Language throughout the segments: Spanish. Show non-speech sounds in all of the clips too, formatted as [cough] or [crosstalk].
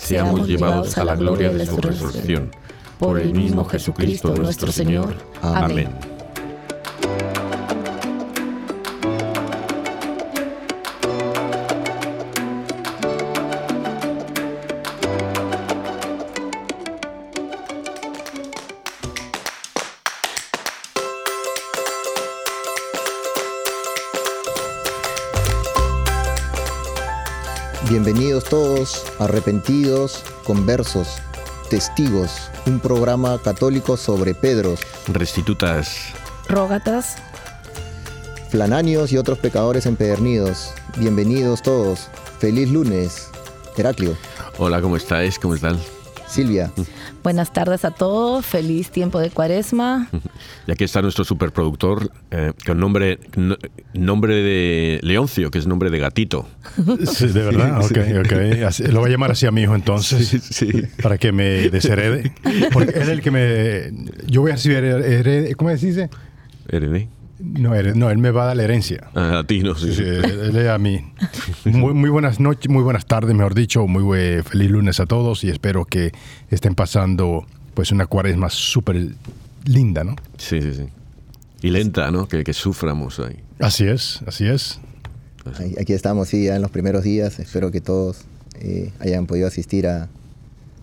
seamos llevados a la gloria de su resurrección. Por el mismo Jesucristo nuestro Señor. Amén. Bienvenidos todos, arrepentidos, conversos, testigos, un programa católico sobre Pedros, restitutas, rógatas, flananios y otros pecadores empedernidos. Bienvenidos todos. Feliz lunes. Heraclio. Hola, ¿cómo estáis? ¿Cómo están? Silvia. Buenas tardes a todos, feliz tiempo de cuaresma. [laughs] Y aquí está nuestro superproductor, eh, con nombre, nombre de Leoncio, que es nombre de gatito. [laughs] Sí, de verdad, ok, ok. lo voy a llamar así a mi hijo entonces, sí, para que me desherede. Porque él es el que me... Yo voy a recibir, ¿cómo se dice? Heredé. No, no, él me va a dar la herencia. a ti, no, sí. sí él es a mí. Muy, muy, buenas noches, muy buenas tardes, mejor dicho. Muy feliz lunes a todos y espero que estén pasando pues una cuaresma súper linda, ¿no? Sí, sí, sí. Y lenta, ¿no? Que, que suframos ahí. Así es, así es. Aquí estamos, sí, ya en los primeros días. Espero que todos eh, hayan podido asistir a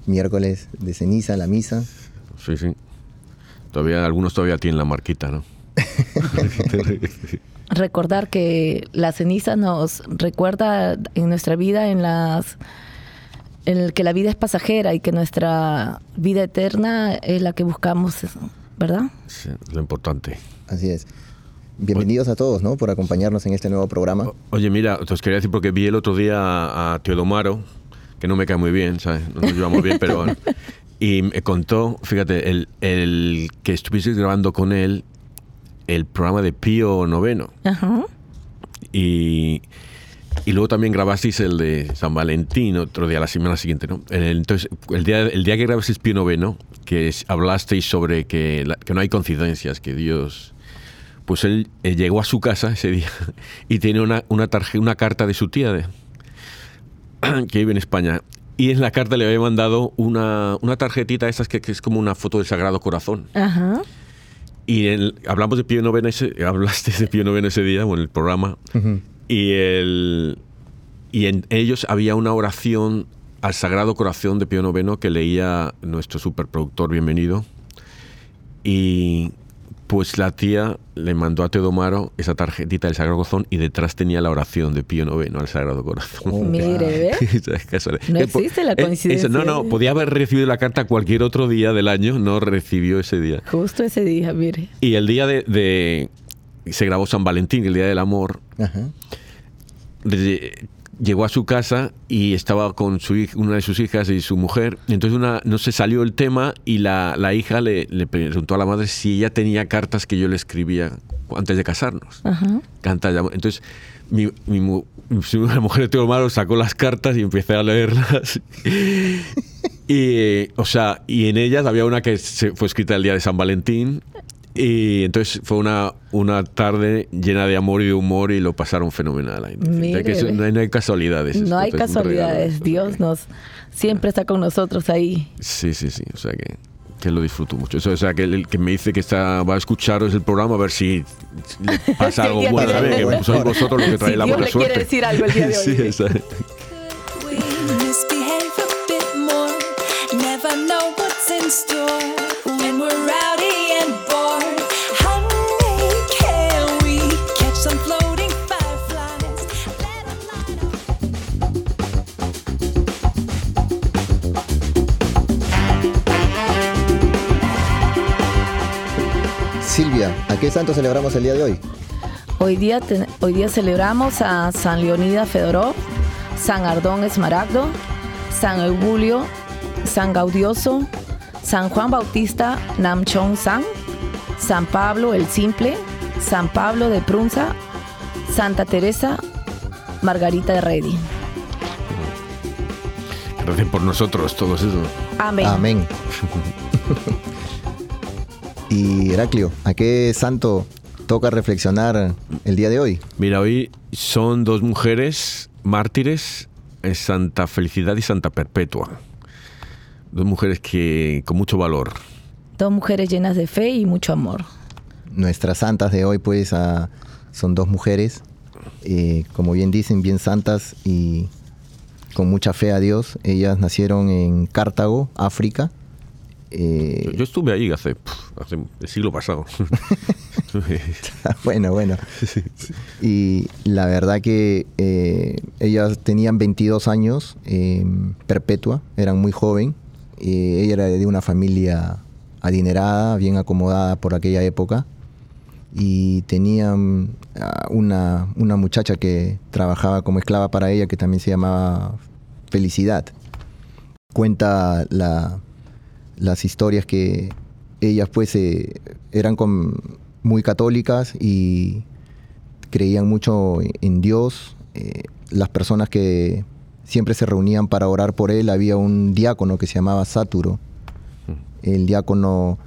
miércoles de ceniza, la misa. Sí, sí. Todavía, algunos todavía tienen la marquita, ¿no? [laughs] Recordar que la ceniza nos recuerda en nuestra vida, en las en que la vida es pasajera y que nuestra vida eterna es la que buscamos, ¿verdad? Sí, lo importante. Así es. Bienvenidos a todos, ¿no? Por acompañarnos en este nuevo programa. Oye, mira, os quería decir porque vi el otro día a Teodomaro, que no me cae muy bien, ¿sabes? No nos llevamos bien, pero [laughs] Y me contó, fíjate, el, el que estuviste grabando con él el programa de Pío Noveno. Ajá. Y, y luego también grabasteis el de San Valentín otro día, la semana siguiente, ¿no? Entonces, el día, el día que grabasteis Pío Noveno, que hablasteis sobre que, que no hay coincidencias, que Dios... Pues él, llegó a su casa ese día [laughs] y tiene una, una, una carta de su tía de, [clears throat] que vive en España. Y en la carta le había mandado una, una tarjetita, esas que, que, es como una foto del Sagrado Corazón. Ajá. Y hablamos de Pío Noveno, ese, [laughs] hablaste de Pío Noveno ese día, en el programa, y, el, y en ellos había una oración al Sagrado Corazón de Pío Noveno que leía nuestro superproductor, bienvenido. Y pues la tía le mandó a Teodomaro esa tarjetita del Sagrado Corazón y detrás tenía la oración de Pío IX al Sagrado Corazón. Oh, mire, [laughs] no existe la coincidencia. no, no, podía haber recibido la carta cualquier otro día del año, no recibió ese día. Justo ese día, mire. Y el día de... se grabó San Valentín, el Día del Amor. Ajá llegó a su casa y estaba con su una de sus hijas y su mujer. entonces una, no se salió el tema y la, la hija le, le, preguntó a la madre si ella tenía cartas que yo le escribía antes de casarnos. Entonces mi, mujer de Teodoro Malo sacó las cartas y empecé a leerlas. [laughs] y, o sea, y en ellas había una que se fue escrita el día de San Valentín Y entonces fue una, una tarde llena de amor y de humor y lo pasaron fenomenal. ahí. Sea, que eso- no, hay, no hay casualidades. No esto hay casualidades. Dios nos siempre está con nosotros ahí. Sí, sí, sí. O sea que, que lo disfruto mucho. Eso, o sea que el que me dice que está, va a escucharos el programa a ver si le [laughs] pasa algo bueno. Que sois vosotros los que traéis Si la Dios buena le quiere suerte. decir algo el día de [laughs] hoy. Sí, exacto. we misbehave a bit more. Never know what's in store Silvia, ¿a qué santo celebramos el día de hoy? Hoy día, ten- hoy día celebramos a San Leonida Fedorov, San Ardón Esmaragdo, San Eugulio, San Gaudioso, San Juan Bautista Namchon San, San Pablo el Simple, San Pablo de Prunza, Santa Teresa Margarita de Redi. Gracias por nosotros, todos eso. Amén. Amén. [laughs] y Heraclio, ¿a qué santo toca reflexionar el día de hoy? Mira, hoy son dos mujeres mártires, es Santa Felicidad y Santa Perpetua. Dos mujeres que con mucho valor. Dos mujeres llenas de fe y mucho amor. Nuestras santas de hoy, pues, ah, son dos mujeres, eh, como bien dicen, bien santas y con mucha fe a Dios. Ellas nacieron en Cartago, África. Eh, Yo estuve ahí hace, hace el siglo pasado. [laughs] bueno, bueno. Y la verdad que eh, ellas tenían 22 años, eh, perpetua, eran muy joven. Ella era de una familia adinerada, bien acomodada por aquella época. Y tenían una, una muchacha que trabajaba como esclava para ella, que también se llamaba Felicidad. Cuenta la, las historias que ellas pues eh, eran con- muy católicas y creían mucho en Dios. Eh, las personas que siempre se reunían para orar por él, había un diácono que se llamaba Sáturo. El diácono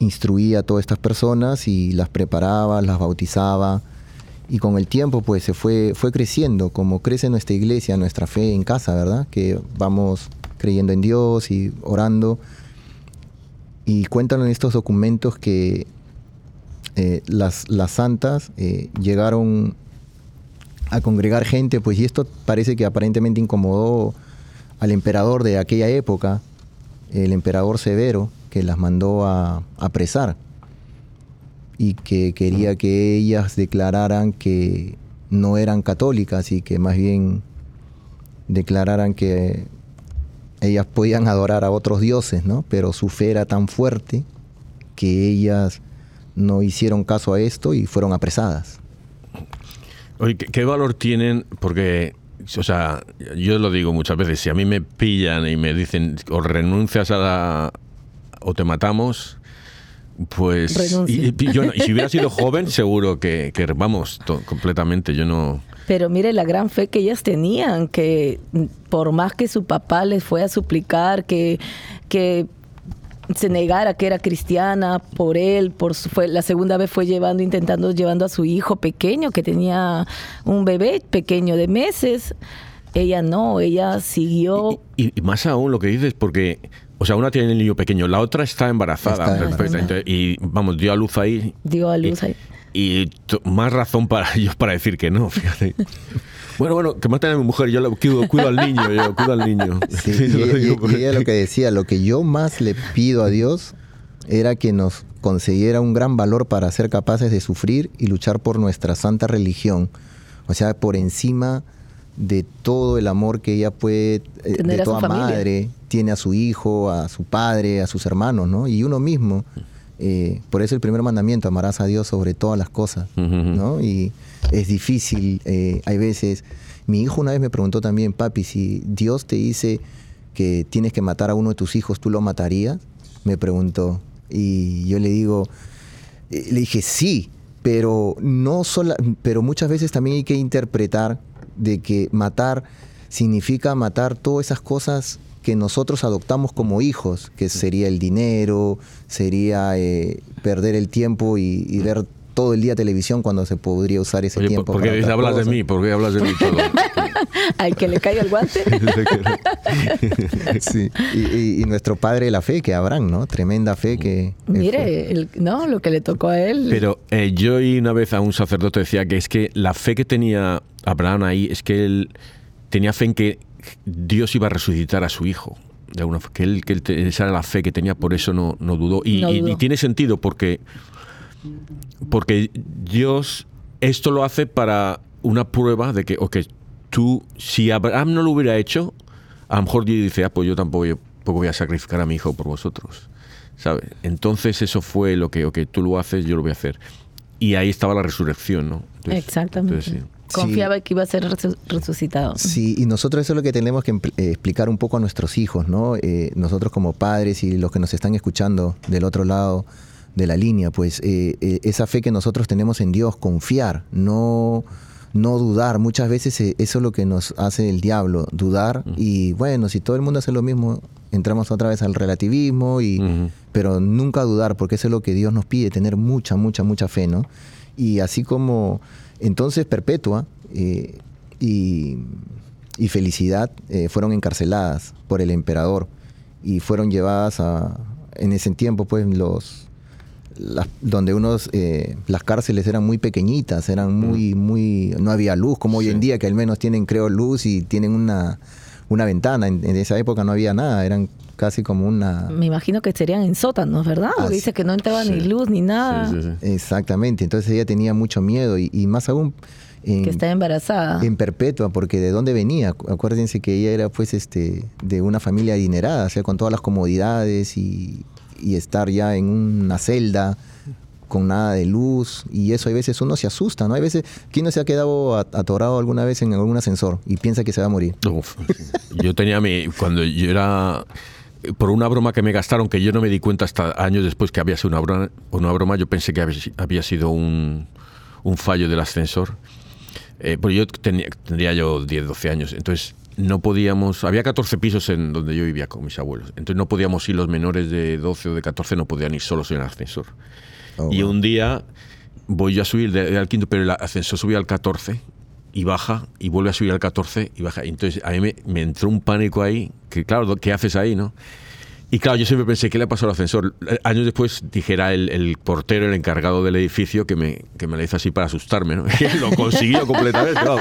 instruía a todas estas personas y las preparaba, las bautizaba. Y con el tiempo pues se fue, fue creciendo, como crece nuestra iglesia, nuestra fe en casa, ¿verdad? Que vamos creyendo en Dios y orando. Y cuentan en estos documentos que eh, las, las santas eh, llegaron a congregar gente, pues y esto parece que aparentemente incomodó al emperador de aquella época, el emperador Severo, que las mandó a a apresar y que quería que ellas declararan que no eran católicas y que más bien declararan que ellas podían adorar a otros dioses, ¿no? Pero su fe era tan fuerte que ellas no hicieron caso a esto y fueron apresadas. Oye, ¿qué, valor tienen? Porque, o sea, yo lo digo muchas veces, si a mí me pillan y me dicen o renuncias a la... o te matamos, pues... Y, y yo no- y si hubiera sido joven, seguro que, que vamos, to- completamente, yo no... Pero mire la gran fe que ellas tenían, que por más que su papá les fue a suplicar que, que se negara que era cristiana por él, por su, fue, la segunda vez fue llevando, intentando llevando a su hijo pequeño, que tenía un bebé pequeño de meses. Ella no, ella siguió. Y, y más aún lo que dices, porque, o sea, una tiene el niño pequeño, la otra está embarazada, Está perfecta, embarazada. entonces, y vamos, dio a luz ahí. Dio a luz y, ahí. y más razón para [laughs] ellos para decir que no, fíjate. [laughs] Bueno, bueno, que maten a mi mujer, yo la cuido, cuido al niño, yo cuido al niño. Sí, [laughs] Sí, y, lo y- y ella lo que decía, lo que yo más le pido a Dios era que nos concediera un gran valor para ser capaces de sufrir y luchar por nuestra santa religión. O sea, por encima de todo el amor que ella puede, eh, Tener de a su toda familia. madre, tiene a su hijo, a su padre, a sus hermanos, ¿no? Y uno mismo. eh, por eso el primer mandamiento, amarás a Dios sobre todas las cosas. ¿no? Y es difícil, eh, hay veces... Mi hijo una vez me preguntó también, papi, si Dios te dice que tienes que matar a uno de tus hijos, ¿tú lo matarías? Me preguntó. Y yo le digo, le dije, sí, pero no sola, pero muchas veces también hay que interpretar de que matar significa matar todas esas cosas que nosotros adoptamos como hijos, que sería el dinero, sería eh, perder el tiempo y, y ver todo el día televisión cuando se podría usar ese Oye, tiempo. ¿por qué para hablas de mí? ¿Por qué hablas de mí todo? [laughs] Al que le caiga el guante. [laughs] [laughs] Sí. Y, y- y nuestro padre de la fe, que Abraham, ¿no? Tremenda fe que... Mire, el- no, lo que le tocó a él. Pero eh, yo oí una vez a un sacerdote decía que es que la fe que tenía Abraham ahí es que él tenía fe en que Dios iba a resucitar a su hijo. De alguna que él, que él esa era la fe que tenía, por eso no, no dudó. Y, No y- dudó. y tiene sentido porque, porque Dios esto lo hace para una prueba de que, ok, tú, si Abraham no lo hubiera hecho, a lo mejor Dios dice, ah, pues yo tampoco, yo tampoco voy a sacrificar a mi hijo por vosotros. ¿Sabes? Entonces eso fue lo que, ok, tú lo haces, yo lo voy a hacer. Y ahí estaba la resurrección, ¿no? Entonces- Exactamente. entonces, sí. Confiaba que iba a ser resu- resucitado. Sí, y nosotros eso es lo que tenemos que eh, explicar un poco a nuestros hijos, ¿no? Eh, nosotros como padres y los que nos están escuchando del otro lado de la línea, pues eh, eh, esa fe que nosotros tenemos en Dios, confiar, no, no dudar. Muchas veces eh, eso es lo que nos hace el diablo, dudar. Y bueno, si todo el mundo hace lo mismo, entramos otra vez al relativismo, y, pero nunca dudar, porque eso es lo que Dios nos pide, tener mucha, mucha, mucha fe, ¿no? Y así como entonces Perpetua eh, y, y Felicidad eh, fueron encarceladas por el emperador y fueron llevadas a, en ese tiempo, pues los, las- donde unos, eh, las cárceles eran muy pequeñitas, eran muy, muy, no había luz, como hoy en día, que al menos tienen, creo, luz y tienen una, una ventana. En, en esa época no había nada, eran casi como una... Me imagino que serían en sótanos, ¿verdad? Dice que no entraba ni luz ni nada. Sí, sí, sí. Exactamente, entonces ella tenía mucho miedo y, y más aún en, Que está embarazada. en perpetua, porque de dónde venía, Acu- acuérdense que ella era pues este de una familia adinerada, o sea, con todas las comodidades y, y estar ya en una celda con nada de luz y eso hay veces uno se asusta, ¿no? Hay veces, ¿quién no se ha quedado at- atorado alguna vez en algún ascensor y piensa que se va a morir? Uf. Yo tenía mi. Cuando yo era. Por una broma que me gastaron, que yo no me di cuenta hasta años después que había sido una broma, una broma yo pensé que había, si- había sido un, un fallo del ascensor. Eh, porque yo tenía, tendría yo 10, 12 años. Entonces no podíamos. Había 14 pisos en donde yo vivía con mis abuelos. Entonces no podíamos ir, los menores de 12 o de 14 no podían ir solos en el ascensor. Oh, y wow. un día voy yo a subir de- de al quinto, pero el ascensor subía al 14 y baja y vuelve a subir al 14 y baja. Entonces a mí me, me entró un pánico ahí, que claro, ¿qué haces ahí, no? Y claro, yo siempre pensé, ¿qué le pasó al ascensor? Eh, Años después dijera el, el portero, el encargado del edificio, que me, que me lo hizo así para asustarme, ¿no? [laughs] Y lo consiguió completamente, claro.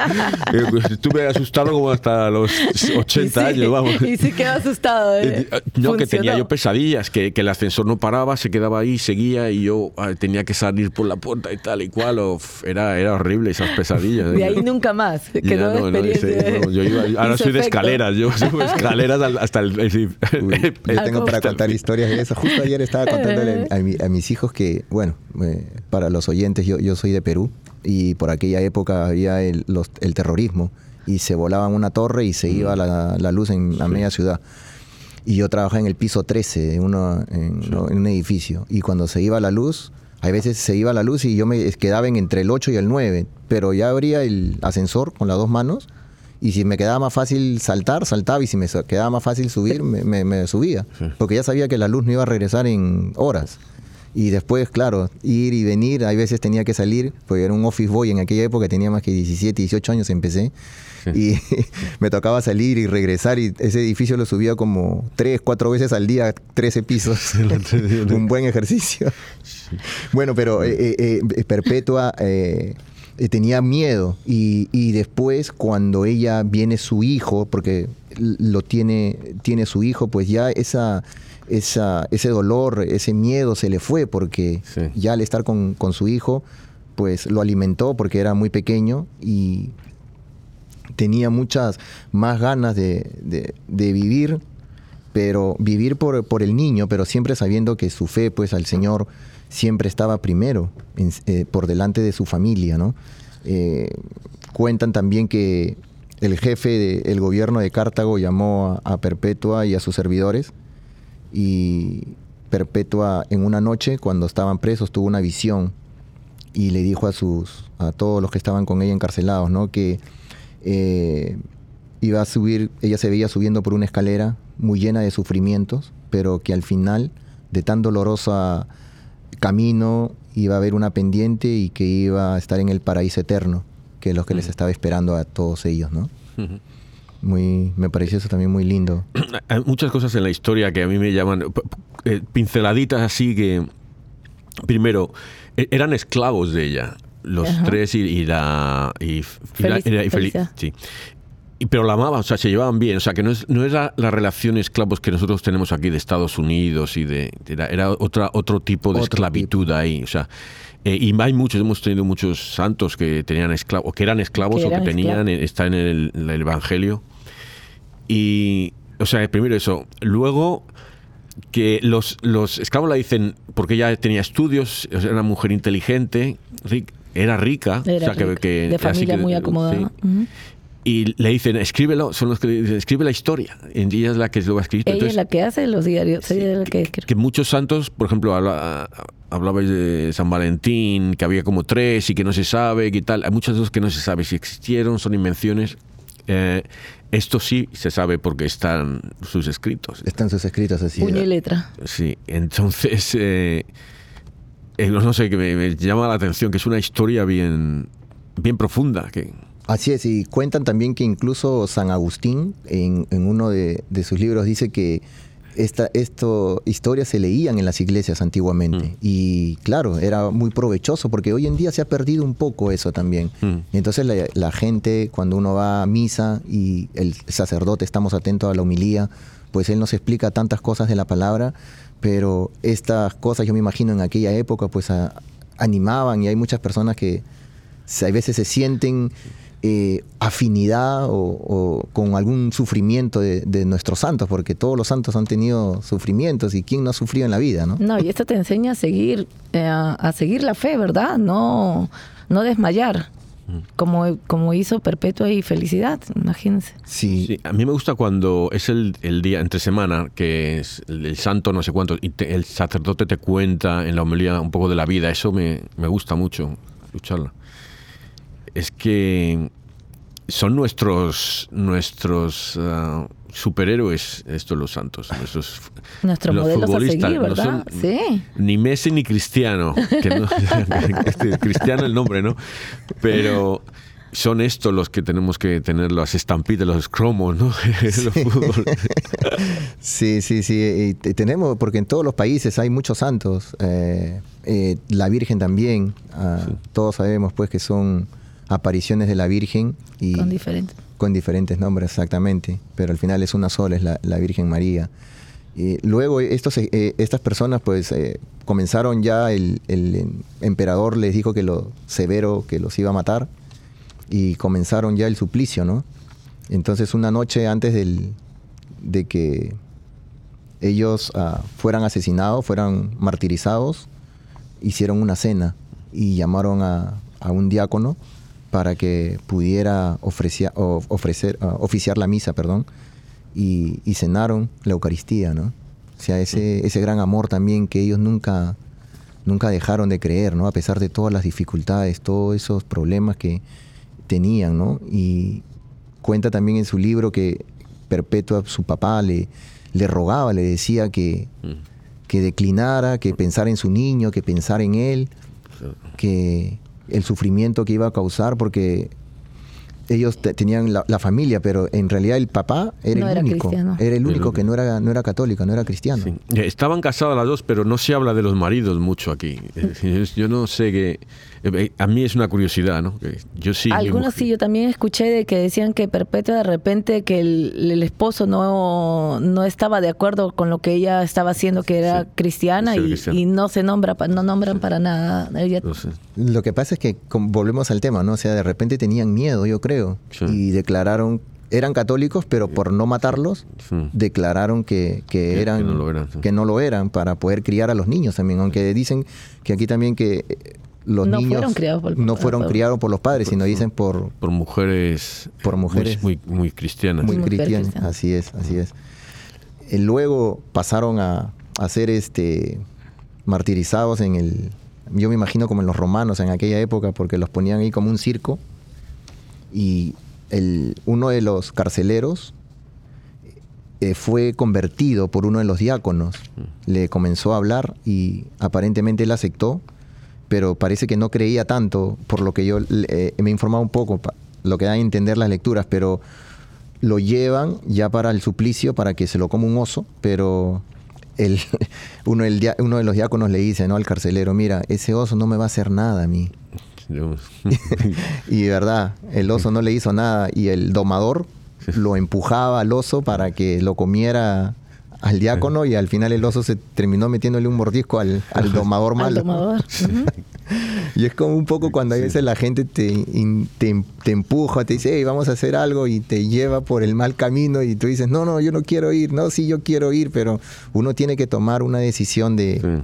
Eh, Estuve asustado como hasta los 80 Y sí- años, vamos. Y sí quedó asustado. [laughs] ¿eh? Eh, No, que tenía Funcionó. yo pesadillas, que, que el ascensor no paraba, se quedaba ahí, seguía y yo ah, tenía que salir por la puerta y tal y cual. Era, era horrible esas pesadillas. De ahí nunca más. Ya Quedó no, no, ese- no, yo iba- ahora soy de efecto. escaleras, yo subo escaleras al- hasta el... el- Uy, [laughs] el- yo Ah, tengo ¿cómo para contar historias de eso. Justo ayer estaba contándole [laughs] a, mi- a mis hijos que, bueno, eh, para los oyentes, yo, yo soy de Perú y por aquella época había el, los- el terrorismo y se volaba una torre y se iba la, la luz en la media ciudad. Y yo trabajaba en el piso 13, en, uno- en, ¿no? en un edificio. Y cuando se iba la luz, hay veces se iba la luz y yo me quedaba en entre el 8 y el 9, pero ya abría el ascensor con las dos manos y si me quedaba más fácil saltar, saltaba y si me quedaba más fácil subir, me, me- me subía. Porque ya sabía que la luz no iba a regresar en horas. Y después, claro, ir y venir, hay veces tenía que salir, porque era un office boy en aquella época, tenía más que 17, 18 años empecé. Y [laughs] me tocaba salir y regresar y ese edificio lo subía como tres, cuatro veces al día, 13 pisos. [laughs] un buen ejercicio. Bueno, pero eh, eh, eh, Perpetua eh, eh, tenía miedo y, y después cuando ella viene su hijo, porque lo tiene, tiene su hijo, pues ya esa, esa, ese dolor, ese miedo se le fue porque Sí. ya al estar con, con su hijo, pues lo alimentó porque era muy pequeño y tenía muchas más ganas de, de- de vivir, pero vivir por, por el niño, pero siempre sabiendo que su fe pues al Señor siempre estaba primero, eh, por delante de su familia, ¿no? Eh, cuentan también que el jefe del gobierno de Cartago llamó a, a Perpetua y a sus servidores y Perpetua en una noche cuando estaban presos tuvo una visión y le dijo a sus a todos los que estaban con ella encarcelados, ¿no? Que eh, iba a subir, ella se veía subiendo por una escalera muy llena de sufrimientos, pero que al final de tan dolorosa camino iba a haber una pendiente y que iba a estar en el paraíso eterno, que es lo que les estaba esperando a todos ellos, ¿no? Muy, me pareció eso también muy lindo. [clears throat] Hay muchas cosas en la historia que a mí me llaman eh, pinceladitas así que primero e- eran esclavos de ella los Ajá. tres y, y la y, y la- y la- y Feli- Felicidad. sí. Pero la amaban, o sea, se llevaban bien, o sea, que no es no era la relación esclavos que nosotros tenemos aquí de Estados Unidos y de era, era otra otro tipo de Otro esclavitud ahí, o sea, eh, y hay muchos, hemos tenido muchos santos que tenían esclavos, o que eran esclavos Que o que tenían, esclavos. eh, está en el, en el Evangelio. Y, o sea, primero eso. Luego, que los, los esclavos la dicen, porque ella tenía estudios, era una mujer inteligente, era rica. o sea, que- rica, que- de así familia que- muy acomodada. sí. Y le dicen, escríbelo, son los que le dicen, escribe la historia. Y ella es la que lo ha escrito. Ella es la que hace los diarios. ella es la que, que muchos santos, por ejemplo, habla- hablabais de San Valentín, que había como tres y que no se sabe, que tal. Hay muchas cosas que no se sabe si existieron, son invenciones. Eh, esto sí se sabe porque están sus escritos. Están sus escritos así. puño y letra. Sí, entonces, eh, eh, no sé, que me, me llama la atención, que es una historia bien, bien profunda. Que, Así es, y cuentan también que incluso San Agustín en, en uno de, de sus libros dice que esta esto, historias se leían en las iglesias antiguamente. Mm. Y claro, era muy provechoso porque hoy en día se ha perdido un poco eso también. Mm. Entonces la, la gente, cuando uno va a misa y el sacerdote estamos atentos a la homilía, pues él nos explica tantas cosas de la palabra, pero estas cosas yo me imagino en aquella época pues a- animaban y hay muchas personas que a veces se sienten eh, afinidad o, o con algún sufrimiento de, de nuestros santos, porque todos los santos han tenido sufrimientos y quién no ha sufrido en la vida, ¿no? No, y esto te enseña a seguir, eh, a, seguir la fe, ¿verdad? No, no desmayar, como, como hizo Perpetua y Felicidad, imagínense. Sí, Sí, a mí me gusta cuando es el, el día entre semana, que es el, el santo no sé cuánto, y te- el sacerdote te cuenta en la homilía un poco de la vida. Eso me, me gusta mucho, escucharla. Es que son nuestros nuestros ah, superhéroes estos los santos, nuestros [laughs] los futbolistas, seguir, no son sí. Ni Messi ni Cristiano, que no- [laughs] [laughs] este, Cristiano el nombre, ¿no? Pero son estos los que tenemos que tener las estampitas, los cromos, ¿no? Sí, sí, sí. y te- tenemos, porque en todos los países hay muchos santos. eh, eh, la Virgen también. ah, Todos sabemos pues que son apariciones de la Virgen y Con diferentes. con diferentes nombres exactamente, pero al final es una sola, es la, la Virgen María. Y luego estos, eh, estas personas pues eh, comenzaron ya, el, el emperador les dijo que lo severo que los iba a matar y comenzaron ya el suplicio, ¿no? Entonces una noche antes del, de que ellos ah, fueran asesinados, fueran martirizados, hicieron una cena y llamaron a, a un diácono para que pudiera ofrecia- ofrecer, ah, oficiar la misa, perdón, y, y cenaron la Eucaristía, ¿no? O sea, ese, ese gran amor también que ellos nunca, nunca dejaron de creer, ¿no? A pesar de todas las dificultades, todos esos problemas que tenían, ¿no? Y cuenta también en su libro que Perpetua, su papá, le, le rogaba, le decía que, que declinara, que pensara en su niño, que pensara en él, que el sufrimiento que iba a causar, porque ellos te- tenían la, la familia, pero en realidad el papá era No el era único. cristiano. Era el único que no era, no era católico, no era cristiano. Sí. Eh, Estaban casadas las dos, pero no se habla de los maridos mucho aquí. Yo no sé qué. Eh, A mí es una curiosidad, ¿no? Yo sí. Algunos sí, yo también escuché de que decían que Perpetua de repente que el, el esposo no, no estaba de acuerdo con lo que ella estaba haciendo, que era Sí, cristiana, y, cristiana. y no se nombra, no nombran para nada. Ella, No sé. Lo que pasa es que volvemos al tema, ¿no? O sea, de repente tenían miedo, yo creo, Sí. y declararon, eran católicos, pero por no matarlos, Sí. declararon que, que eran, que no lo eran, sí. que no lo eran, para poder criar a los niños también, aunque dicen que aquí también que eh, los No niños fueron criados por- no fueron por- criados por los padres, sino dicen por, Por mujeres. Por mujeres. Muy, muy, muy cristianas. muy Mujer cristianos. cristiana. Así es, así es. Eh, luego pasaron a, a ser este martirizados en el, yo me imagino como en los romanos en aquella época, porque los ponían ahí como un circo y el, uno de los carceleros eh, fue convertido por uno de los diáconos. Le comenzó a hablar y aparentemente él aceptó, pero parece que no creía tanto, por lo que yo eh, me he informado un poco, lo que da a entender las lecturas, pero lo llevan ya para el suplicio, para que se lo coma un oso, pero el, [laughs] uno, el dia- uno de los diáconos le dice ¿no? al carcelero, mira, ese oso no me va a hacer nada a mí. [laughs] [laughs] Y de verdad, el oso no le hizo nada y el domador lo empujaba al oso para que lo comiera al diácono y al final el oso se terminó metiéndole un mordisco al, al domador Al malo. [laughs] Y es como un poco cuando a veces la gente te, in- te, te empuja, te dice, hey, vamos a hacer algo y te lleva por el mal camino y tú dices, no, no, yo no quiero ir, no, sí, yo quiero ir, pero uno tiene que tomar una decisión de, sí.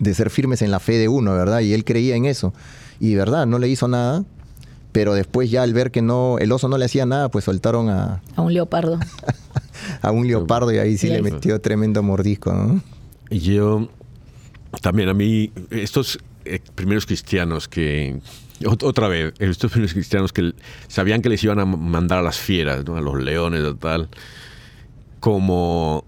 de ser firmes en la fe de uno, ¿verdad? Y él creía en eso. Y verdad, no le hizo nada, pero después ya al ver que no, el oso no le hacía nada, pues soltaron a, A un leopardo. [laughs] a un leopardo y ahí sí Y le metió tremendo mordisco, ¿no? Y yo también a mí, estos eh, primeros cristianos que, ot- otra vez, estos primeros cristianos que sabían que les iban a mandar a las fieras, ¿no? a los leones o tal, como,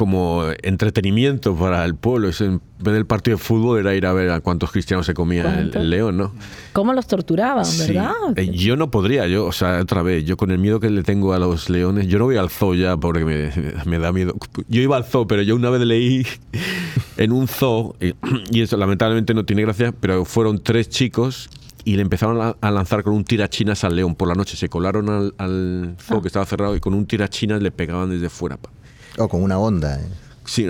como entretenimiento para el pueblo. Es en vez del partido de fútbol era ir a ver a cuántos cristianos se comía el, el león, ¿no? ¿Cómo los torturaban, Sí. verdad? Eh, yo no podría, yo, o sea, otra vez, yo con el miedo que le tengo a los leones, yo no voy al zoo ya porque me, me da miedo. Yo iba al zoo, pero yo una vez leí [laughs] en un zoo, y, [clears throat] y eso lamentablemente no tiene gracia, pero fueron tres chicos y le empezaron a, lanzar con un tirachinas al león por la noche. Se colaron al, al zoo que estaba cerrado y con un tirachinas le pegaban desde fuera. pa. O con una onda. ¿eh? Sí.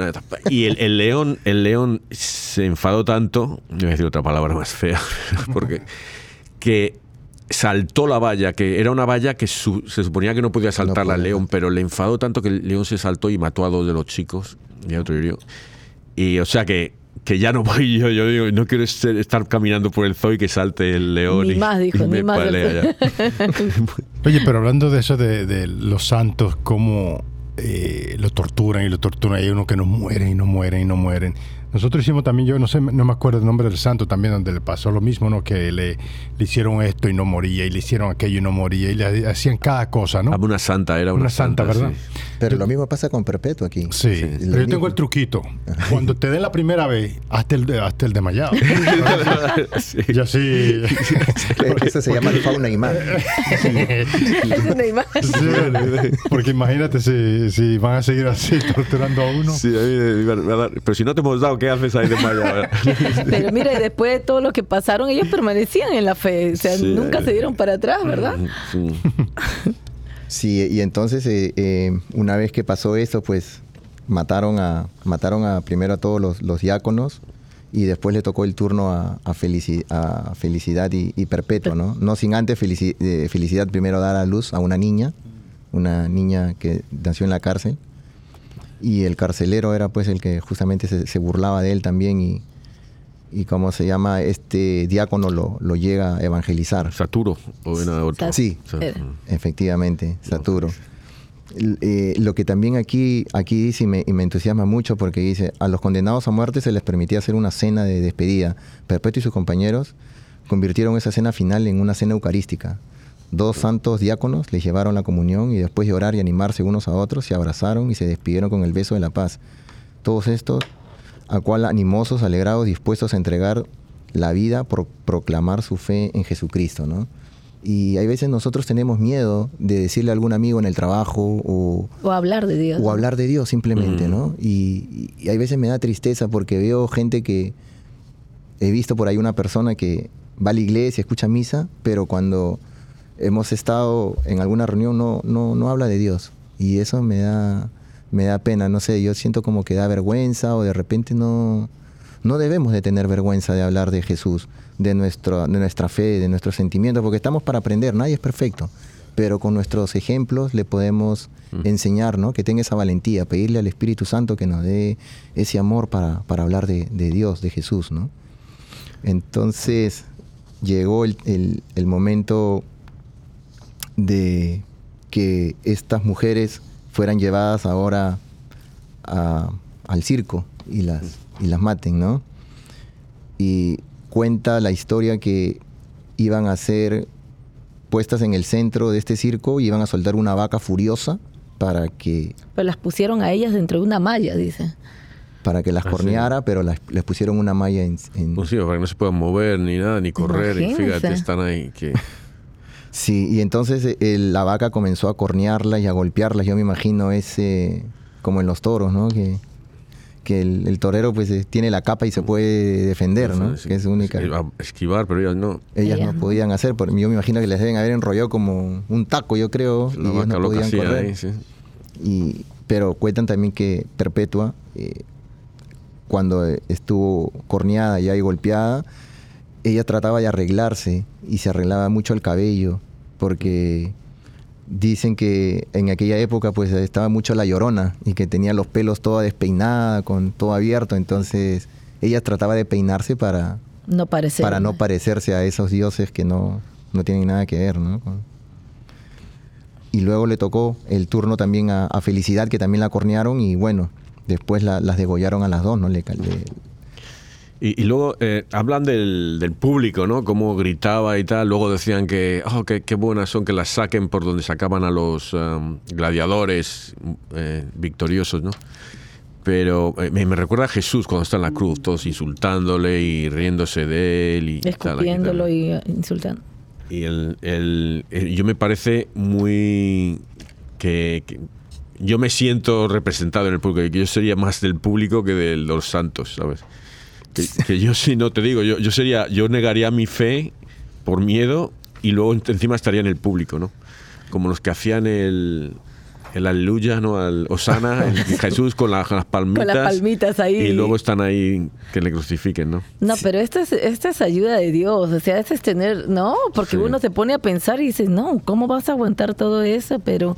Y el, el león, el león se enfadó tanto, voy a decir otra palabra más fea, [laughs] porque que saltó la valla, que era una valla que su- se suponía que no podía saltarla al podía. león, pero le enfadó tanto que el león se saltó y mató a dos de los chicos y a otro hirió. Y o sea que, que ya no voy yo, yo digo, no quiero ser- estar caminando por el zoo y que salte el león Ni y, más, dijo, [laughs] y me ni más. palea ya. [laughs] Oye, pero hablando de eso de, de los santos, cómo eh, lo torturan y lo torturan, hay uno que no mueren y no mueren y no mueren. Nosotros hicimos también, yo no sé, no me acuerdo el nombre del santo también, donde le pasó lo mismo, ¿no? Que le, le hicieron esto y no moría, y le hicieron aquello y no moría, y le hacían cada cosa, ¿no? Ah, Una santa, era una, Una santa, ¿verdad? sí. Pero lo mismo pasa con Perpetuo aquí. Sí, Lo pero yo mismo. tengo el truquito. Cuando te den la primera vez, hazte el, de- hazte el desmayado. Sí. [laughs] Y así. Eso se llama el fauna y mar. Es una imagen. Sí, porque imagínate si, si van a seguir así [laughs] torturando a uno. Sí, a mí me iba a dar- Pero si no te hemos dado, ¿qué haces ahí de Maya? Pero mire, después de todo lo que pasaron, ellos permanecían en la fe. O sea, Sí. nunca se dieron para atrás, ¿verdad? Sí. Sí, y entonces eh, eh, una vez que pasó esto, pues mataron a mataron a primero a todos los, los diáconos y después le tocó el turno a, a, Felici- a Felicidad y, y Perpetuo, ¿no? No sin antes Felici- eh, Felicidad primero dar a luz a una niña, una niña que nació en la cárcel y el carcelero era pues el que justamente se, se burlaba de él también y, y como se llama, este diácono lo, lo llega a evangelizar. Saturo. O otro. Sí. Sa- Era. Efectivamente, Saturo. Eh, lo que también aquí, aquí dice y me, y me entusiasma mucho porque dice, a los condenados a muerte se les permitía hacer una cena de despedida. Perpetuo y sus compañeros convirtieron esa cena final en una cena eucarística. Dos santos diáconos les llevaron la comunión y después de orar y animarse unos a otros, se abrazaron y se despidieron con el beso de la paz. Todos estos, a cual animosos, alegrados, dispuestos a entregar la vida por proclamar su fe en Jesucristo, ¿no? Y hay veces nosotros tenemos miedo de decirle a algún amigo en el trabajo o, O hablar de Dios. o hablar de Dios simplemente, Mm. ¿no? Y, y hay veces me da tristeza porque veo gente que he visto por ahí una persona que va a la iglesia, escucha misa, pero cuando hemos estado en alguna reunión no, no, no habla de Dios. Y eso me da, me da pena, no sé, yo siento como que da vergüenza o de repente no, no debemos de tener vergüenza de hablar de Jesús, de, nuestro, de nuestra fe, de nuestros sentimientos, porque estamos para aprender, nadie es perfecto, pero con nuestros ejemplos le podemos enseñar, ¿no? Que tenga esa valentía, pedirle al Espíritu Santo que nos dé ese amor para, para hablar de, de Dios, de Jesús, ¿no? Entonces llegó el, el- el momento de que estas mujeres fueran llevadas ahora a- al circo y las, y las maten, ¿no? Y cuenta la historia que iban a ser puestas en el centro de este circo y iban a soltar una vaca furiosa para que, Pero las pusieron a ellas dentro de una malla, dice. para que las Ah, sí. corneara, pero las- les pusieron una malla en... en- Pues sí, para que no se puedan mover ni nada, ni correr. Y fíjate, están ahí. Que... Sí, y entonces eh, el- la vaca comenzó a cornearlas y a golpearlas. Yo me imagino ese, como en los toros, ¿no? Que, que el, el torero pues eh, tiene la capa y se puede defender, ¿no? Sí, Que es única. esquivar- Esquivar, pero ellas no. Ellas no podían hacer, por- yo me imagino que les deben haber enrollado como un taco, yo creo, y La ellas vaca no loca podían sí, correr. ahí, sí. Y, pero cuentan también que Perpetua, eh, cuando estuvo corneada y ahí golpeada, ella trataba de arreglarse y se arreglaba mucho el cabello, porque dicen que en aquella época pues estaba mucho la llorona y que tenía los pelos toda despeinada, con todo abierto, entonces ella trataba de peinarse para, No parece. para no parecerse a esos dioses que no, no tienen nada que ver, ¿no? Y luego le tocó el turno también a, a Felicidad, que también la cornearon, y bueno, después la- las degollaron a las dos, ¿no? Le, le- Y, y luego eh, hablan del, del público, ¿no? Cómo gritaba y tal. Luego decían que, oh, qué, qué buenas son que las saquen por donde sacaban a los um, gladiadores eh, victoriosos, ¿no? Pero eh, me, me recuerda a Jesús cuando está en la cruz, todos insultándole y riéndose de él y tal, Escupiéndolo tal. y eh, insultando. Y el, el- el- yo me parece muy que, que yo me siento representado en el público, que yo sería más del público que de los santos, ¿sabes? Que, que yo sí, no te digo, yo, yo sería, yo negaría mi fe por miedo y luego encima estaría en el público, ¿no? Como los que hacían el, el aleluya, ¿no? Al Osana, el [laughs] Jesús con, la- con las palmitas. Con las palmitas ahí. Y luego están ahí que le crucifiquen, ¿no? No, pero esto es, esto es ayuda de Dios. O sea, esto es tener. No, porque Sí. uno se pone a pensar y dice, no, ¿cómo vas a aguantar todo eso? Pero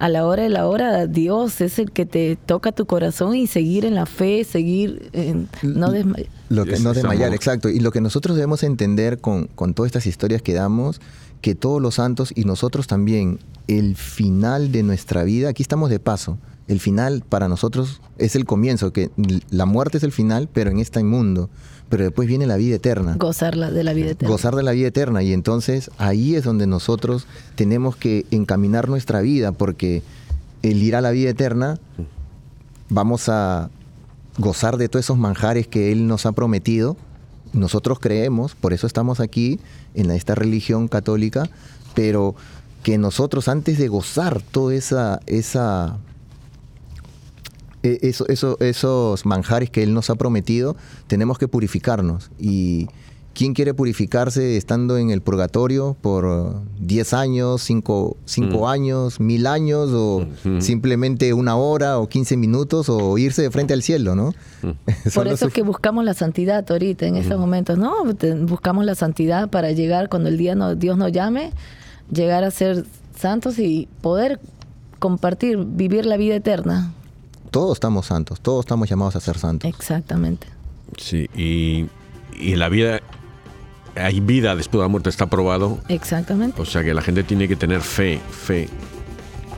a la hora de la hora, Dios es el que te toca tu corazón y seguir en la fe, seguir. en- no desma- Lo que no es desmayar, exacto. Y lo que nosotros debemos entender con, con todas estas historias que damos, que todos los santos y nosotros también, el final de nuestra vida, aquí estamos de paso, el final para nosotros es el comienzo, que la muerte es el final, pero en este mundo, pero después viene la vida eterna. gozar de la vida eterna. Gozar de la vida eterna. Y entonces ahí es donde nosotros tenemos que encaminar nuestra vida, porque el ir a la vida eterna, vamos a gozar de todos esos manjares que Él nos ha prometido. Nosotros creemos, por eso estamos aquí en esta religión católica, pero que nosotros antes de gozar toda esa, esa eso, eso- esos manjares que Él nos ha prometido, tenemos que purificarnos. Y ¿quién quiere purificarse estando en el purgatorio por uh, 10 años, 5 Mm. años, mil años, o simplemente una hora o 15 minutos, o irse de frente al cielo, ¿no? Mm. [laughs] Por eso es que buscamos la santidad ahorita, en estos momentos, ¿no? Buscamos la santidad para llegar cuando el día no, Dios nos llame, llegar a ser santos y poder compartir, vivir la vida eterna. Todos estamos santos, todos estamos llamados a ser santos. Exactamente. Sí, y, y en la vida hay vida después de la muerte, está probado. Exactamente. O sea que la gente tiene que tener fe, fe.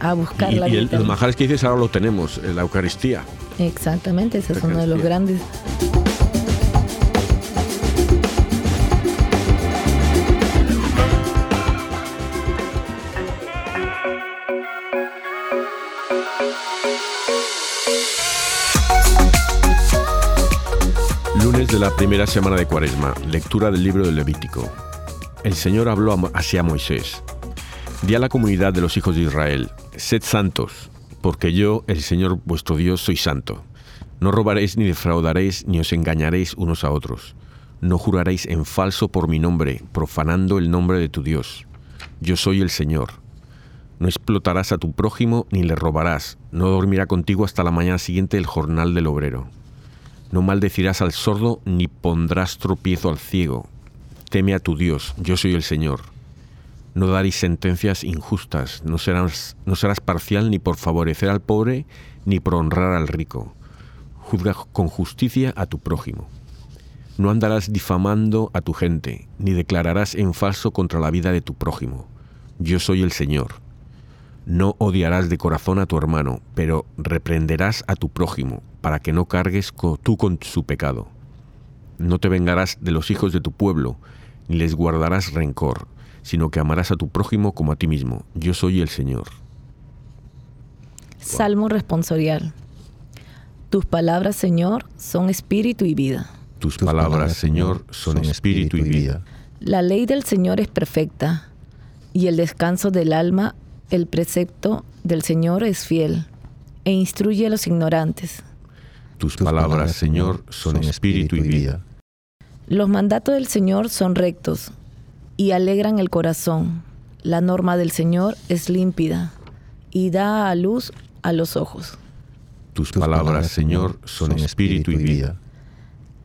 A buscar Y, la y vida el- los eterna. manjares que dices ahora lo tenemos, en la Eucaristía. Exactamente, ese es uno de los grandes. De la primera semana de Cuaresma, lectura del libro del Levítico. El Señor habló hacia Moisés. Di a la comunidad de los hijos de Israel, sed santos, porque yo, el Señor vuestro Dios, soy santo. No robaréis ni defraudaréis ni os engañaréis unos a otros. No juraréis en falso por mi nombre, profanando el nombre de tu Dios. Yo soy el Señor. No explotarás a tu prójimo ni le robarás. No dormirá contigo hasta la mañana siguiente el jornal del obrero. No maldecirás al sordo ni pondrás tropiezo al ciego. Teme a tu Dios, yo soy el Señor. No daréis sentencias injustas, no serás, no serás parcial ni por favorecer al pobre ni por honrar al rico. Juzga con justicia a tu prójimo. No andarás difamando a tu gente, ni declararás en falso contra la vida de tu prójimo. Yo soy el Señor. No odiarás de corazón a tu hermano, pero reprenderás a tu prójimo, para que no cargues tú con su pecado. No te vengarás de los hijos de tu pueblo, ni les guardarás rencor. sino que amarás a tu prójimo como a ti mismo. Yo soy el Señor. Salmo responsorial. Tus palabras, Señor, son espíritu y vida. Tus, palabras, Señor, son espíritu y vida. La ley del Señor es perfecta, y el descanso del alma, el precepto del Señor es fiel, e instruye a los ignorantes. Tus palabras, Señor, son espíritu y vida. Los mandatos del Señor son rectos y alegran el corazón. La norma del Señor es límpida y da a luz a los ojos. Tus palabras, Señor, son espíritu y vida.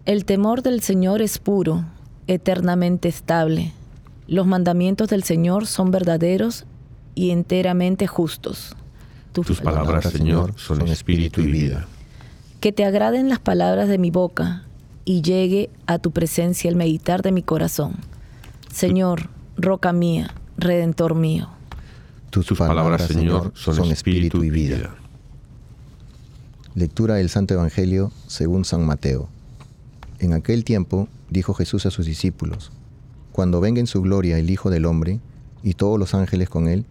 El temor del Señor es puro, eternamente estable. Los mandamientos del Señor son verdaderos y enteramente justos. Tus palabras, Señor, son espíritu y vida. Que te agraden las palabras de mi boca y llegue a tu presencia el meditar de mi corazón. Señor, roca mía, redentor mío. Tus palabras, Señor, son espíritu y vida. Lectura del Santo Evangelio según San Mateo. En aquel tiempo dijo Jesús a sus discípulos, Cuando venga en su gloria el Hijo del Hombre, y todos los ángeles con él,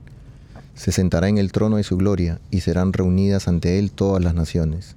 se sentará en el trono de su gloria, y serán reunidas ante él todas las naciones.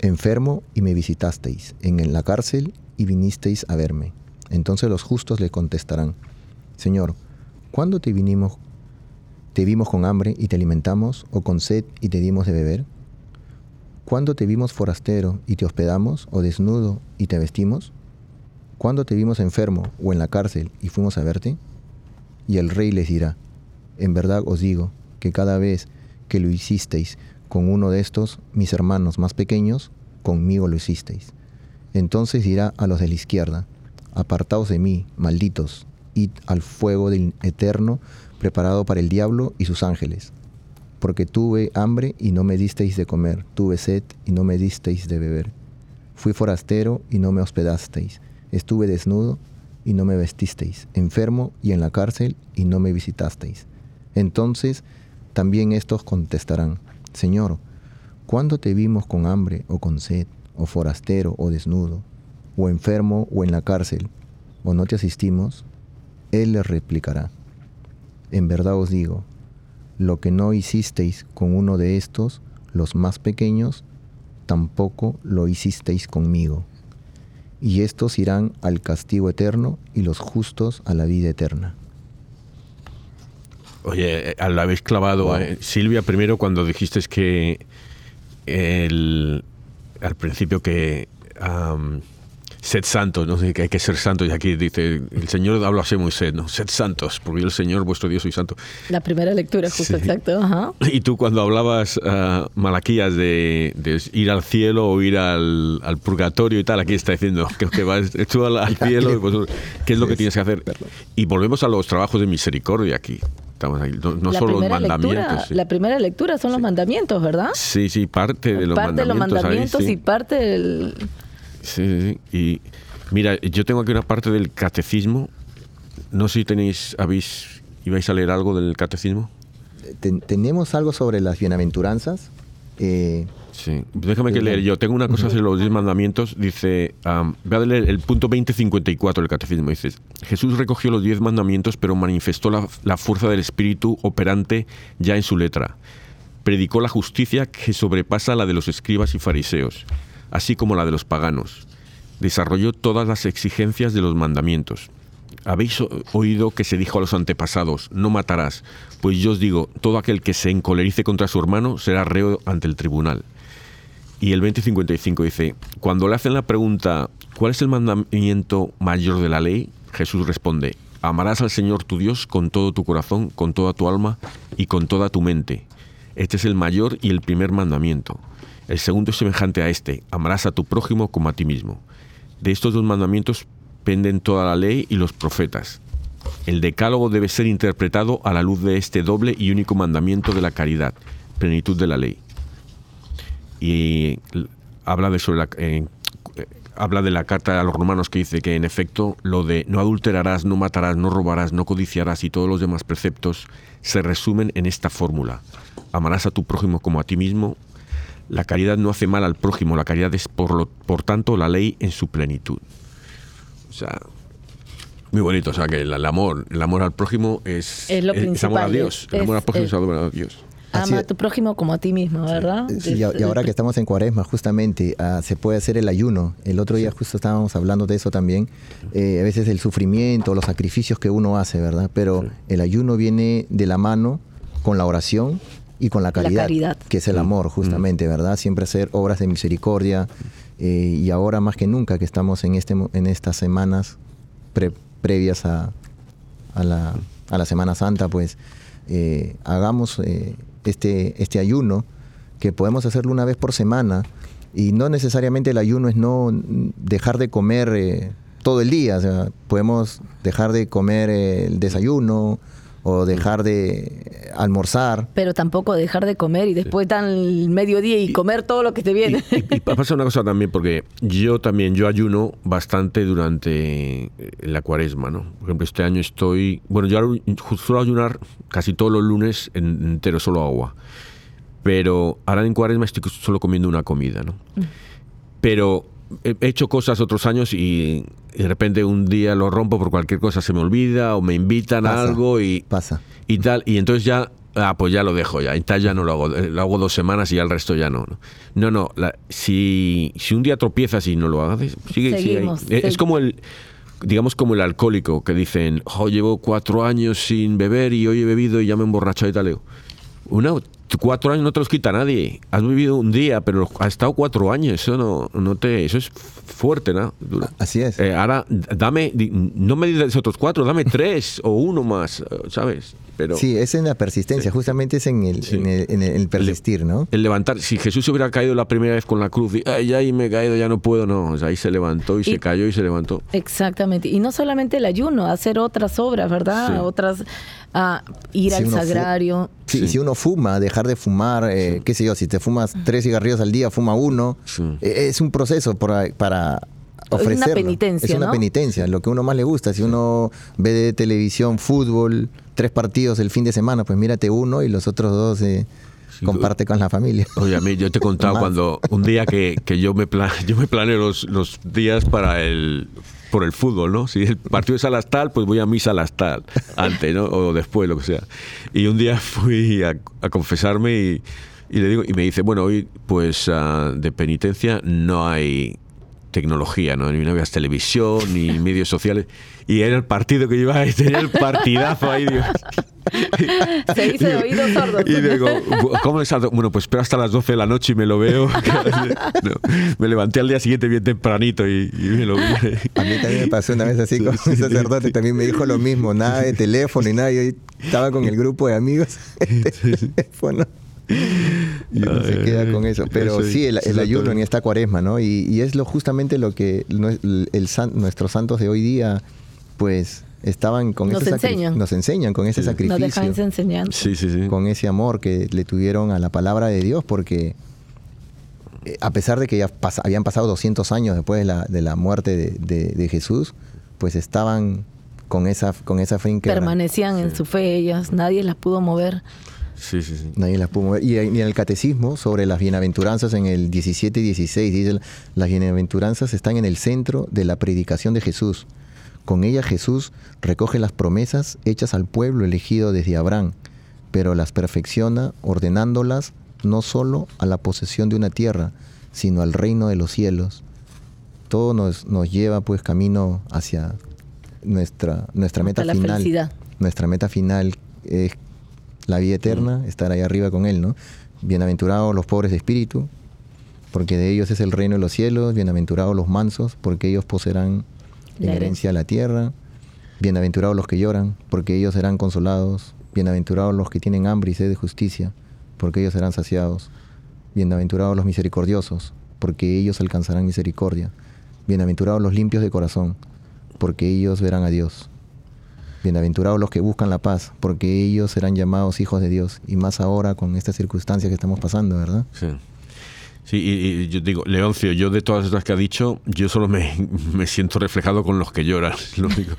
enfermo y me visitasteis, en la cárcel y vinisteis a verme. Entonces los justos le contestarán, Señor, ¿cuándo te vinimos ¿Te vimos con hambre y te alimentamos, o con sed y te dimos de beber? ¿Cuándo te vimos forastero y te hospedamos, o desnudo y te vestimos? ¿Cuándo te vimos enfermo o en la cárcel y fuimos a verte? Y el rey les dirá, en verdad os digo que cada vez que lo hicisteis con uno de estos, mis hermanos más pequeños, conmigo lo hicisteis. Entonces dirá a los de la izquierda, apartaos de mí, malditos, id al fuego del eterno, preparado para el diablo y sus ángeles. Porque tuve hambre y no me disteis de comer, tuve sed y no me disteis de beber. Fui forastero y no me hospedasteis, estuve desnudo y no me vestisteis, enfermo y en la cárcel y no me visitasteis. Entonces también estos contestarán, Señor, ¿cuándo te vimos con hambre o con sed, o forastero o desnudo, o enfermo o en la cárcel, o no te asistimos? Él les replicará, en verdad os digo, lo que no hicisteis con uno de estos, los más pequeños, tampoco lo hicisteis conmigo. Y estos irán al castigo eterno y los justos a la vida eterna. Oye, eh, la habéis clavado. Wow. eh. Silvia, primero cuando dijiste que el, al principio que am, sed santos, ¿no? que hay que ser santos, y aquí dice, el Señor habla así muy sed, ¿no? Sed santos, porque yo el Señor, vuestro Dios, soy santo. La primera lectura, justo, Sí. exacto. Ajá. Y tú cuando hablabas, ah, Malaquías, de, de ir al cielo o ir al, al purgatorio y tal, aquí está diciendo que, que vas [laughs] tú al, al cielo, y pues, ¿qué es lo que tienes que hacer? Y volvemos a los trabajos de misericordia aquí. Estamos ahí. No, solo los mandamientos. lectura, sí. la primera lectura son los mandamientos, ¿verdad? Sí, sí, parte de los parte de los mandamientos. ahí, mandamientos sí. y parte del... Sí, sí, sí. Y mira, yo tengo aquí una parte del catecismo. No sé si tenéis, habéis, ibais a leer algo del catecismo. Ten- tenemos algo sobre las bienaventuranzas. Eh, Sí, déjame que leer yo. Tengo una cosa sobre los diez mandamientos. Dice, voy a leer el punto 2054 del catecismo. Dice, Jesús recogió los diez mandamientos, pero manifestó la, la fuerza del Espíritu operante ya en su letra. Predicó la justicia que sobrepasa la de los escribas y fariseos, así como la de los paganos. Desarrolló todas las exigencias de los mandamientos. Habéis oído que se dijo a los antepasados, no matarás. Pues yo os digo, todo aquel que se encolerice contra su hermano será reo ante el tribunal. Y el 2055 dice, cuando le hacen la pregunta, ¿cuál es el mandamiento mayor de la ley? Jesús responde, amarás al Señor tu Dios con todo tu corazón, con toda tu alma y con toda tu mente. Este es el mayor y el primer mandamiento. El segundo es semejante a este, amarás a tu prójimo como a ti mismo. De estos dos mandamientos penden toda la ley y los profetas. El decálogo debe ser interpretado a la luz de este doble y único mandamiento de la caridad, plenitud de la ley. Y habla de sobre la, eh, eh, habla de la carta a los romanos que dice que en efecto lo de no adulterarás, no matarás, no robarás, no codiciarás y todos los demás preceptos se resumen en esta fórmula. Amarás a tu prójimo como a ti mismo. La caridad no hace mal al prójimo, la caridad es por, lo, por tanto la ley en su plenitud. O sea, muy bonito, o sea que el, el amor, el amor al prójimo es, Es lo amor a Dios. El es- amor al prójimo es- es, amor a Dios. Así Ama a tu prójimo como a ti mismo, ¿verdad? Sí, y, a- Es- y ahora que estamos en cuaresma, justamente, ah, se puede hacer el ayuno. El otro día justo estábamos hablando de eso también. Eh, a veces el sufrimiento, los sacrificios que uno hace, ¿verdad? Pero el ayuno viene de la mano con la oración y con la caridad, caridad. que es el amor, justamente, ¿verdad? Siempre hacer obras de misericordia. eh, y ahora más que nunca que estamos en, este, en estas semanas pre- previas a, a la, a la Semana Santa, pues eh, hagamos eh, este, este ayuno, que podemos hacerlo una vez por semana, y no necesariamente el ayuno es no dejar de comer eh, todo el día, o sea, podemos dejar de comer eh, el desayuno o dejar de almorzar. Pero tampoco dejar de comer y después dan el mediodía y comer todo lo que te viene. Y, y- y pasa una cosa también, porque yo también, yo ayuno bastante durante eh, la cuaresma, ¿no? Por ejemplo, este año estoy, bueno, yo ahora suelo ayunar casi todos los lunes en- entero, solo agua. Pero ahora en cuaresma estoy solo comiendo una comida, ¿no? Pero he he hecho cosas otros años y de repente un día lo rompo por cualquier cosa, se me olvida o me invitan a algo y, Pasa. y tal. Y entonces ya, ah, pues ya lo dejo ya. Y tal ya no lo hago. Eh, Lo hago dos semanas y ya el resto ya no. No, no, no, la- si, si un día tropiezas y no lo haces, sigue, sigue ahí. Eh, Es como el, digamos como el alcohólico que dicen, "Jo, llevo cuatro años sin beber y hoy he bebido y ya me he emborrachado y tal. Una, cuatro años no te los quita nadie. Has vivido un día, pero has estado cuatro años. Eso no, no te, eso es fuerte, ¿no? Así es. Eh, ahora, dame, no me dices otros cuatro, dame tres o uno más, eh, ¿sabes? Pero Sí, es en la persistencia, justamente es en el, Sí. en el, en el- el persistir, ¿no? el levantar, si Jesús hubiera caído la primera vez con la cruz y Ay, ya ahí me he caído, ya no puedo, no, o sea, ahí se levantó y, se cayó y se levantó. Exactamente. Y no solamente el ayuno, hacer otras obras, ¿verdad? Sí. Otras, ah, ir Si al sagrario. Sí, Sí. Si uno fuma, dejar de fumar, eh, qué sé yo, si te fumas tres cigarrillos al día, fuma uno, Sí. eh, es un proceso para, para ofrecerlo. penitencia, Es una ¿no? penitencia, lo que uno más le gusta. Si uno ve de televisión, fútbol, tres partidos el fin de semana, pues mírate uno y los otros dos eh, Sí. comparte con la familia. [laughs] Oye, a mí yo te he contado cuando un día que, que yo me pla- [laughs] yo me planeo los, los días para el por el fútbol, ¿no? Si el partido es a las tal, pues voy a misa a las tal, [laughs] antes, ¿no? O después, lo que sea. Y un día fui a, a confesarme y, y le digo y me dice, bueno, hoy pues ah, de penitencia no hay tecnología, ¿no? Ni no había televisión, ni [laughs] medios sociales. Y era el partido que iba y tenía el partidazo ahí, Dios. [laughs] Se hizo de oídos sordos. Y digo, ¿cómo es? Bueno, pues espero hasta las 12 de la noche y me lo veo. [laughs] No, me levanté al día siguiente bien tempranito y, y me lo vi. A mí también me pasó una vez así con un sacerdote, también me dijo lo mismo, nada de teléfono y nada, yo estaba con el grupo de amigos, teléfono. Y uno se queda con eso. Pero eso, sí, el, el ayuno en esta cuaresma, ¿no? Y, y es lo justamente lo que el, el san- nuestros santos de hoy día, pues, estaban con Nos ese enseñan. Nos enseñan con ese Sí. Nos sacrificio dejan esa enseñanza. Sí, sí, sí. con ese amor que le tuvieron a la palabra de Dios, porque eh, a pesar de que ya pas- habían pasado 200 años después de la, de la muerte de, de- de Jesús, pues estaban con esa, con esa fe. Permanecían en su fe ellas, nadie las pudo mover. Sí, sí, sí. Nadie las pudo mover. Y, en- el catecismo sobre las bienaventuranzas en el 17 y 16 dice, las bienaventuranzas están en el centro de la predicación de Jesús. Con ella Jesús recoge las promesas hechas al pueblo elegido desde Abraham, pero las perfecciona ordenándolas no solo a la posesión de una tierra, sino al reino de los cielos. Todo nos, nos lleva pues camino hacia nuestra, nuestra meta Hasta la final. felicidad. Nuestra meta final es la vida eterna, estar ahí arriba con Él, ¿no? Bienaventurados los pobres de espíritu, porque de ellos es el reino de los cielos. Bienaventurados los mansos, porque ellos poseerán en herencia la tierra. Bienaventurados los que lloran, porque ellos serán consolados. Bienaventurados los que tienen hambre y sed de justicia, porque ellos serán saciados. Bienaventurados los misericordiosos, porque ellos alcanzarán misericordia. Bienaventurados los limpios de corazón, porque ellos verán a Dios. Bienaventurados los que buscan la paz, porque ellos serán llamados hijos de Dios. Y más ahora con estas circunstancias que estamos pasando, ¿verdad? Sí. Sí, y, y yo digo, Leoncio, yo de todas estas que ha dicho, yo solo me, me siento reflejado con los que lloran. [laughs] lo único.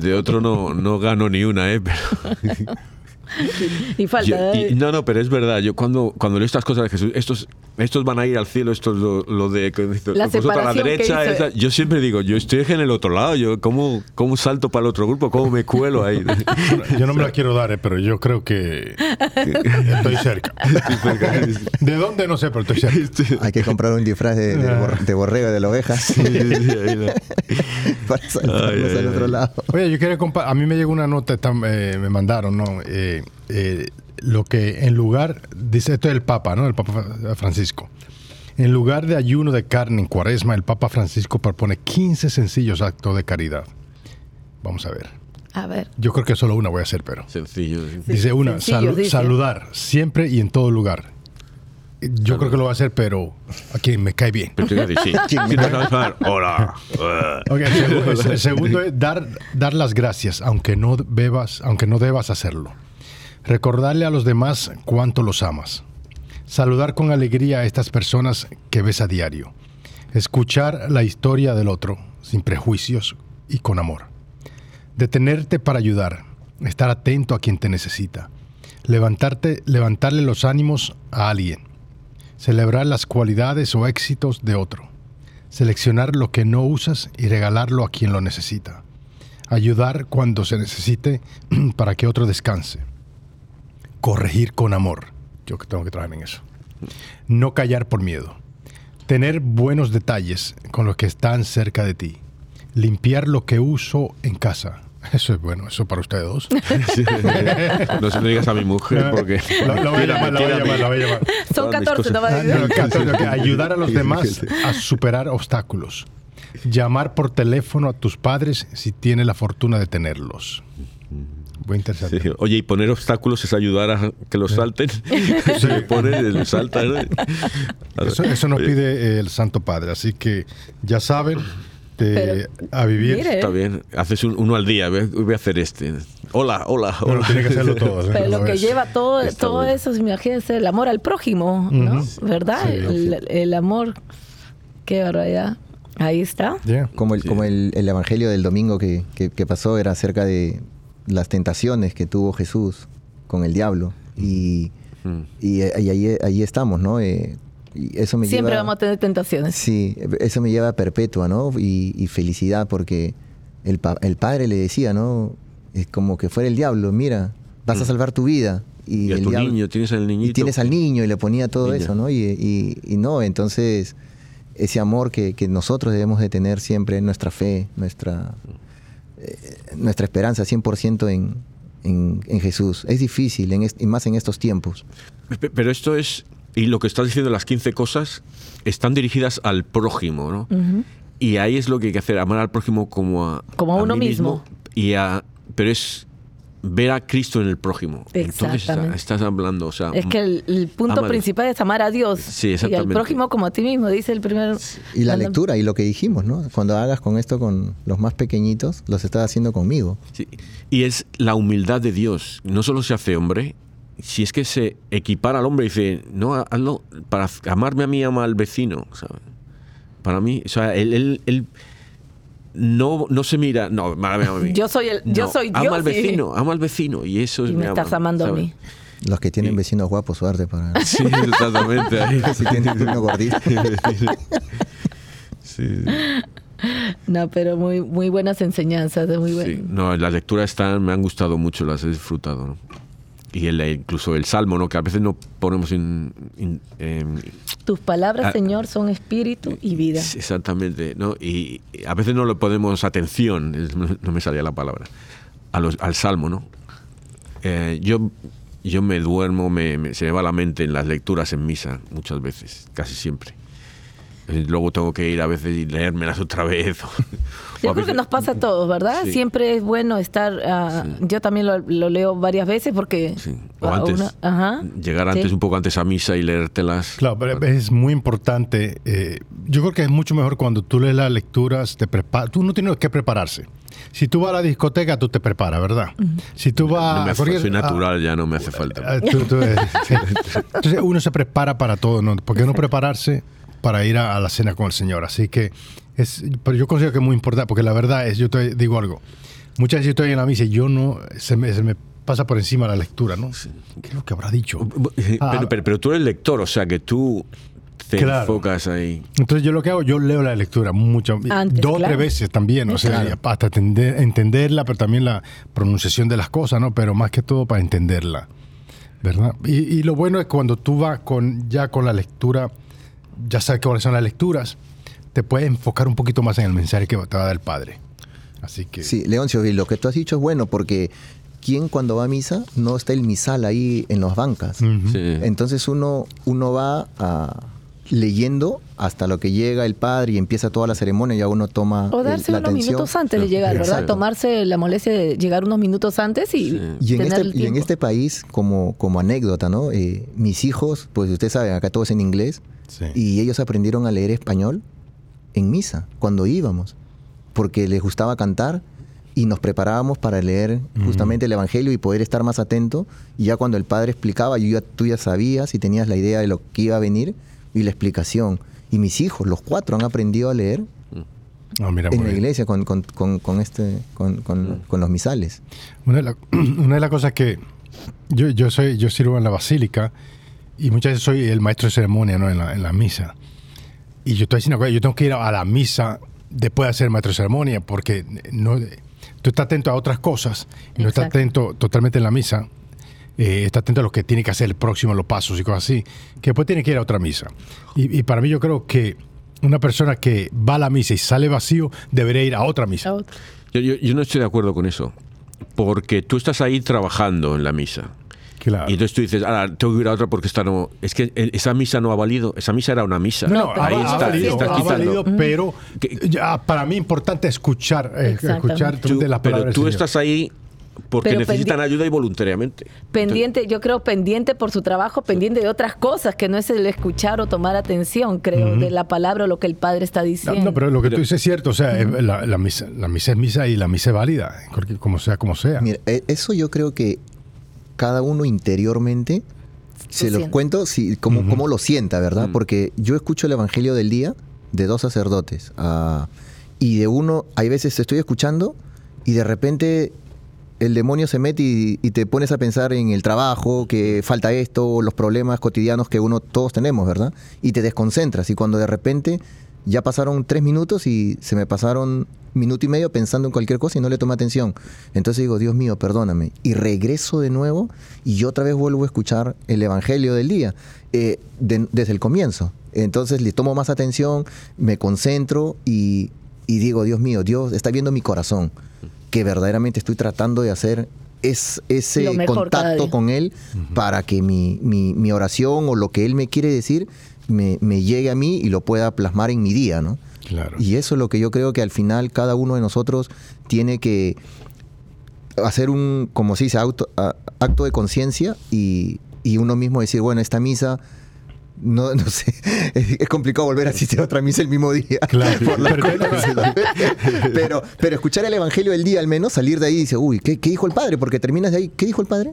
De otro no, no gano ni una, ¿eh? Pero, [laughs] Y falta. yo- y- no, no, pero es verdad. Yo cuando, cuando leo estas cosas de Jesús, estos, estos van a ir al cielo, esto es lo, lo de La vosotros a la separación que derecha. hizo- esa- yo siempre digo, yo estoy en el otro lado. Yo, ¿cómo, ¿Cómo salto para el otro grupo? ¿Cómo me cuelo ahí? [laughs] Yo no me la quiero dar, eh, pero yo creo que estoy cerca. [laughs] ¿De dónde? No sé, pero estoy cerca. Hay que comprar un disfraz de, de de borrego de la oveja para saltarnos Ay, ay, al otro ay. lado. Oye, yo quería compa- A mí me llegó una nota, eh, me mandaron, ¿no? Eh, eh, lo que en lugar, dice esto es el Papa, ¿no? El Papa Fra- Francisco. En lugar de ayuno de carne en cuaresma, el Papa Francisco propone 15 sencillos actos de caridad. Vamos a ver. A ver. Yo creo que solo una voy a hacer, pero. Sencillo. sí. Dice una, sencillos, salu- dice. saludar siempre y en todo lugar. Yo creo que lo voy a hacer, pero a quien me cae bien. Pero tengo que decir, sí. ¿Quién Sí, me- no sabes hablar. Hola. [laughs] Ok, el segundo, es- el segundo es dar, dar las gracias, aunque no bebas, aunque no debas hacerlo. Recordarle a los demás cuánto los amas. Saludar con alegría a estas personas que ves a diario. Escuchar la historia del otro, sin prejuicios y con amor. Detenerte para ayudar. Estar atento a quien te necesita. Levantarte, levantarle los ánimos a alguien. Celebrar las cualidades o éxitos de otro seleccionar lo que no usas y regalarlo a quien lo necesita. Ayudar cuando se necesite [clears throat] para que otro descanse. Corregir con amor. Yo que tengo que trabajar en eso. No callar por miedo. Tener buenos detalles con los que están cerca de ti. Limpiar lo que uso en casa. Eso es bueno, eso para ustedes dos. [laughs] No se lo digas a mi mujer porque. La, la voy a llamar, la voy a llamar, la voy a llamar. Son Todas mis 14, no va a Ah, decir. [laughs] Ayudar a los demás a superar obstáculos. Llamar por teléfono a tus padres si tienes la fortuna de tenerlos. Muy interesante. Sí, Oye, y poner obstáculos es ayudar a que los salten. [laughs] Se le pone, lo saltan. ¿no? Eso, eso nos pide el Santo Padre. Así que ya saben, de- a vivir. Mire. Está bien. Haces un- uno al día. Voy voy a hacer este. Hola, hola, Bueno, hola. tiene que hacerlo [laughs] todo. ¿eh? Pero lo que lleva todo, Está todo eso, imagínense, el amor al prójimo, ¿no? ¿Verdad? Sí, el, el amor. Qué barbaridad. Ahí está. Yeah. Como el, Sí. como el, el evangelio del domingo que, que- que pasó era acerca de las tentaciones que tuvo Jesús con el diablo. Y, Mm. y, y ahí, ahí estamos, ¿no? Eh, y eso me Siempre lleva, vamos a tener tentaciones. Sí, eso me lleva a perpetua, ¿no? Y, y felicidad porque el, pa- el padre le decía, ¿no? Es como que fuera el diablo, mira, vas a salvar tu vida. Y, Mm. Y a el tu diablo- niño, tienes al niñito. y tienes al niño y le ponía todo eso, ¿no? Y, y- y no, entonces ese amor que, que nosotros debemos de tener siempre, nuestra fe, nuestra, eh, nuestra esperanza 100% en, en, en Jesús. Es difícil, en y más en estos tiempos. Pe- Pero esto es. Y lo que estás diciendo, las 15 cosas, están dirigidas al prójimo, ¿no? Y ahí es lo que hay que hacer, amar al prójimo como a. Como a uno mí mismo. Y a, pero es ver a Cristo en el prójimo. Entonces está- Exactamente. estás hablando, o sea. Es que el, el punto principal es amar a Dios Sí, y al exactamente. prójimo como a ti mismo, dice el primer. Y la lectura, y lo que dijimos, ¿no? Cuando hagas con esto con los más pequeñitos, los estás haciendo conmigo. Sí, Y es la humildad de Dios. No solo se hace hombre, si es que se equipara al hombre y dice, no, hazlo, para amarme a mí, ama al vecino. ¿sabes? Para mí, o sea, él, él- él no, no se mira, no, amame a mí. Yo soy el- yo No, soy Ama Dios al y- vecino, ama al vecino. Y eso es Y me mi estás ama, amando a mí. Los que tienen Sí. vecinos guapos, suerte para... [laughs] Sí, exactamente. [laughs] si tienen uno gordito. [laughs] Sí, No, pero muy, muy buenas enseñanzas, de muy buen- sí. No, las lecturas están, me han gustado mucho, las he disfrutado. ¿no? Y el, incluso el salmo, ¿no? que a veces no ponemos en, en- en- Tus palabras, Ah, Señor, son espíritu y vida. Exactamente, ¿no? Y a veces no le ponemos atención, no me salía la palabra, a los- al salmo, ¿no? Eh, yo, yo me duermo, me, me- se me va la mente en las lecturas en misa, muchas veces, casi siempre. Y luego tengo que ir a veces y leérmelas otra vez. [laughs] Yo creo que nos pasa a todos, ¿verdad? Sí. Siempre es bueno estar. ah, Yo también lo, lo leo varias veces porque. Sí. O ah, antes. una- ajá. Llegar antes, Sí. un poco antes a misa y leértelas. Claro, pero es muy importante. eh, yo creo que es mucho mejor cuando tú lees las lecturas, te preparas. Tú no tienes que prepararse. Si tú vas a la discoteca, tú te preparas, ¿verdad? Si tú vas No me hace- soy a- natural, ya no me hace falta. Ah, tú- tú- eh, [laughs] sí. Entonces uno se prepara para todo, ¿no? ¿Por qué no prepararse para ir a, a la cena con el Señor? Así que es, pero yo considero que es muy importante, porque la verdad es, yo te digo algo, muchas veces yo estoy en la misa y yo no, se me, se me pasa por encima la lectura, ¿no? ¿Qué es lo que habrá dicho? Ah, Pero, pero- pero tú eres lector, o sea que tú te Claro. enfocas ahí. Entonces yo lo que hago, yo leo la lectura mucho, Antes, dos o claro. tres veces también, o sea, hasta entender- entenderla, pero también la pronunciación de las cosas, ¿no? Pero más que todo para entenderla, ¿verdad? Y, y lo bueno es cuando tú vas con ya con la lectura, ya sabes cuáles son las lecturas, te puedes enfocar un poquito más en el mensaje que te va a dar el Padre. Así que... Sí, Leoncio, y lo que tú has dicho es bueno porque ¿quién cuando va a misa no está el misal ahí en las bancas? Sí. Entonces uno, uno va a- leyendo hasta lo que llega el padre y empieza toda la ceremonia y ya uno toma O el- darse la unos atención. minutos antes de llegar, ¿verdad? Exacto. Tomarse la molestia de llegar unos minutos antes y, Y en, tener este, el y en tiempo. este país, como, como anécdota, ¿no? Eh, mis hijos, pues ustedes saben, acá todo es en inglés, Sí. y ellos aprendieron a leer español en misa, cuando íbamos, porque les gustaba cantar y nos preparábamos para leer justamente el Evangelio y poder estar más atento. Y ya cuando el Padre explicaba, yo ya, tú ya sabías y tenías la idea de lo que iba a venir y la explicación. Y mis hijos, los cuatro, han aprendido a leer Ah, mira, en la bien. iglesia con, con, con, con este, con, con- con los misales. Una de, la- [clears throat] una de las cosas que yo, yo soy, yo sirvo en la basílica y muchas veces soy el maestro de ceremonia ¿no? en, la, en la misa. Y yo estoy diciendo que yo tengo que ir a la misa después de hacer el maestro de ceremonia porque no, tú estás atento a otras cosas y no estás atento totalmente en la misa. Eh, está atento a lo que tiene que hacer el próximo, los pasos y cosas así, que después tiene que ir a otra misa. Y, y para mí yo creo que una persona que va a la misa y sale vacío debería ir a otra misa. A. Yo, yo- yo no estoy de acuerdo con eso. Porque tú estás ahí trabajando en la misa. Claro. Y entonces tú dices, ahora tengo que ir a otra porque esta no. Es que eh, esa misa no ha valido. Esa misa era una misa. No, ha, ahí pero- ha está, valido, estás ha valido, pero Que- ya, para mí es importante escuchar, eh, escuchar Tú- de las pero palabras tú del Señor. estás ahí porque Pero necesitan ayuda y voluntariamente. Pendiente, yo creo pendiente por su trabajo, pendiente de otras cosas, que no es el escuchar o tomar atención, creo, de la palabra o lo que el padre está No, diciendo. no, pero lo que Pero- tú dices es cierto, o sea, eh, la, la misa, la misa es misa y la misa es válida, como sea, como sea. Mira, e- eso yo creo que cada uno interiormente, se los siente. cuento si, cómo, cómo lo sienta, ¿verdad? Mm. Porque yo escucho el Evangelio del día de dos sacerdotes ah, y de uno, hay veces te estoy escuchando y de repente el demonio se mete y, y te pones a pensar en el trabajo, que falta esto, los problemas cotidianos que uno todos tenemos, ¿verdad? Y te desconcentras y cuando de repente ya pasaron tres minutos y se me pasaron minuto y medio pensando en cualquier cosa y no le tomé atención. Entonces digo, Dios mío, perdóname. Y regreso de nuevo y yo otra vez vuelvo a escuchar el Evangelio del día eh, de- desde el comienzo. Entonces le tomo más atención, me concentro y, y digo, Dios mío, Dios está viendo mi corazón, que verdaderamente estoy tratando de hacer es, ese contacto con Él para que mi, mi- mi oración o lo que Él me quiere decir me, me llegue a mí y lo pueda plasmar en mi día, ¿no? Claro. Y eso es lo que yo creo que al final cada uno de nosotros tiene que hacer un, como se dice, auto- acto de conciencia y, y uno mismo decir, bueno, esta misa, no, no sé, [laughs] es, es complicado volver a asistir a otra misa el mismo día. Claro, [laughs] por [laughs] pero- pero, escuchar el Evangelio del día al menos, salir de ahí y decir, uy, ¿qué, qué dijo el Padre? Porque terminas de ahí, ¿qué dijo el Padre?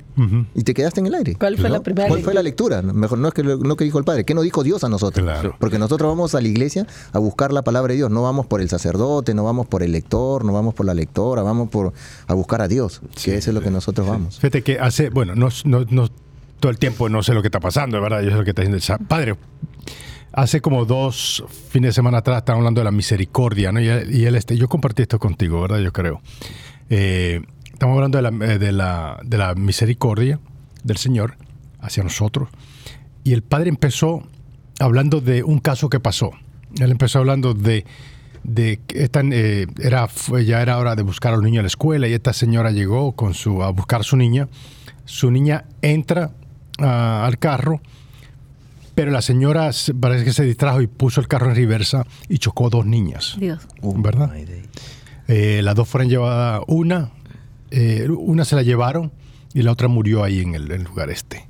Y te quedaste en el aire. ¿Cuál fue ¿no? la primera ¿Cuál fue la lectura? Mejor no es que lo- no que dijo el Padre, ¿qué nos dijo Dios a nosotros? Claro. Porque nosotros vamos a la iglesia a buscar la palabra de Dios, no vamos por el sacerdote, no vamos por el lector, no vamos por la lectora, vamos por a buscar a Dios, que eso es lo que nosotros vamos. Fíjate que hace, bueno, no, no, no- todo el tiempo no sé lo que está pasando, de verdad, yo sé lo que está haciendo Padre. Hace como dos fines de semana atrás estaban hablando de la misericordia, ¿no? Y, y él, este, yo compartí esto contigo, ¿verdad? Yo creo. Eh, estamos hablando de la, eh, de, la, de la misericordia del Señor hacia nosotros. Y el Padre empezó hablando de un caso que pasó. Él empezó hablando de, de esta, eh, era, ya era hora de buscar a los niños a la escuela y esta señora llegó con su, a buscar a su niña. Su niña entra al carro, Pero la señora se- parece que se distrajo y puso el carro en reversa y chocó dos niñas. Dios. ¿Verdad? Eh, las dos fueron llevadas, una, eh, una se la llevaron y la otra murió ahí en el, en el lugar este.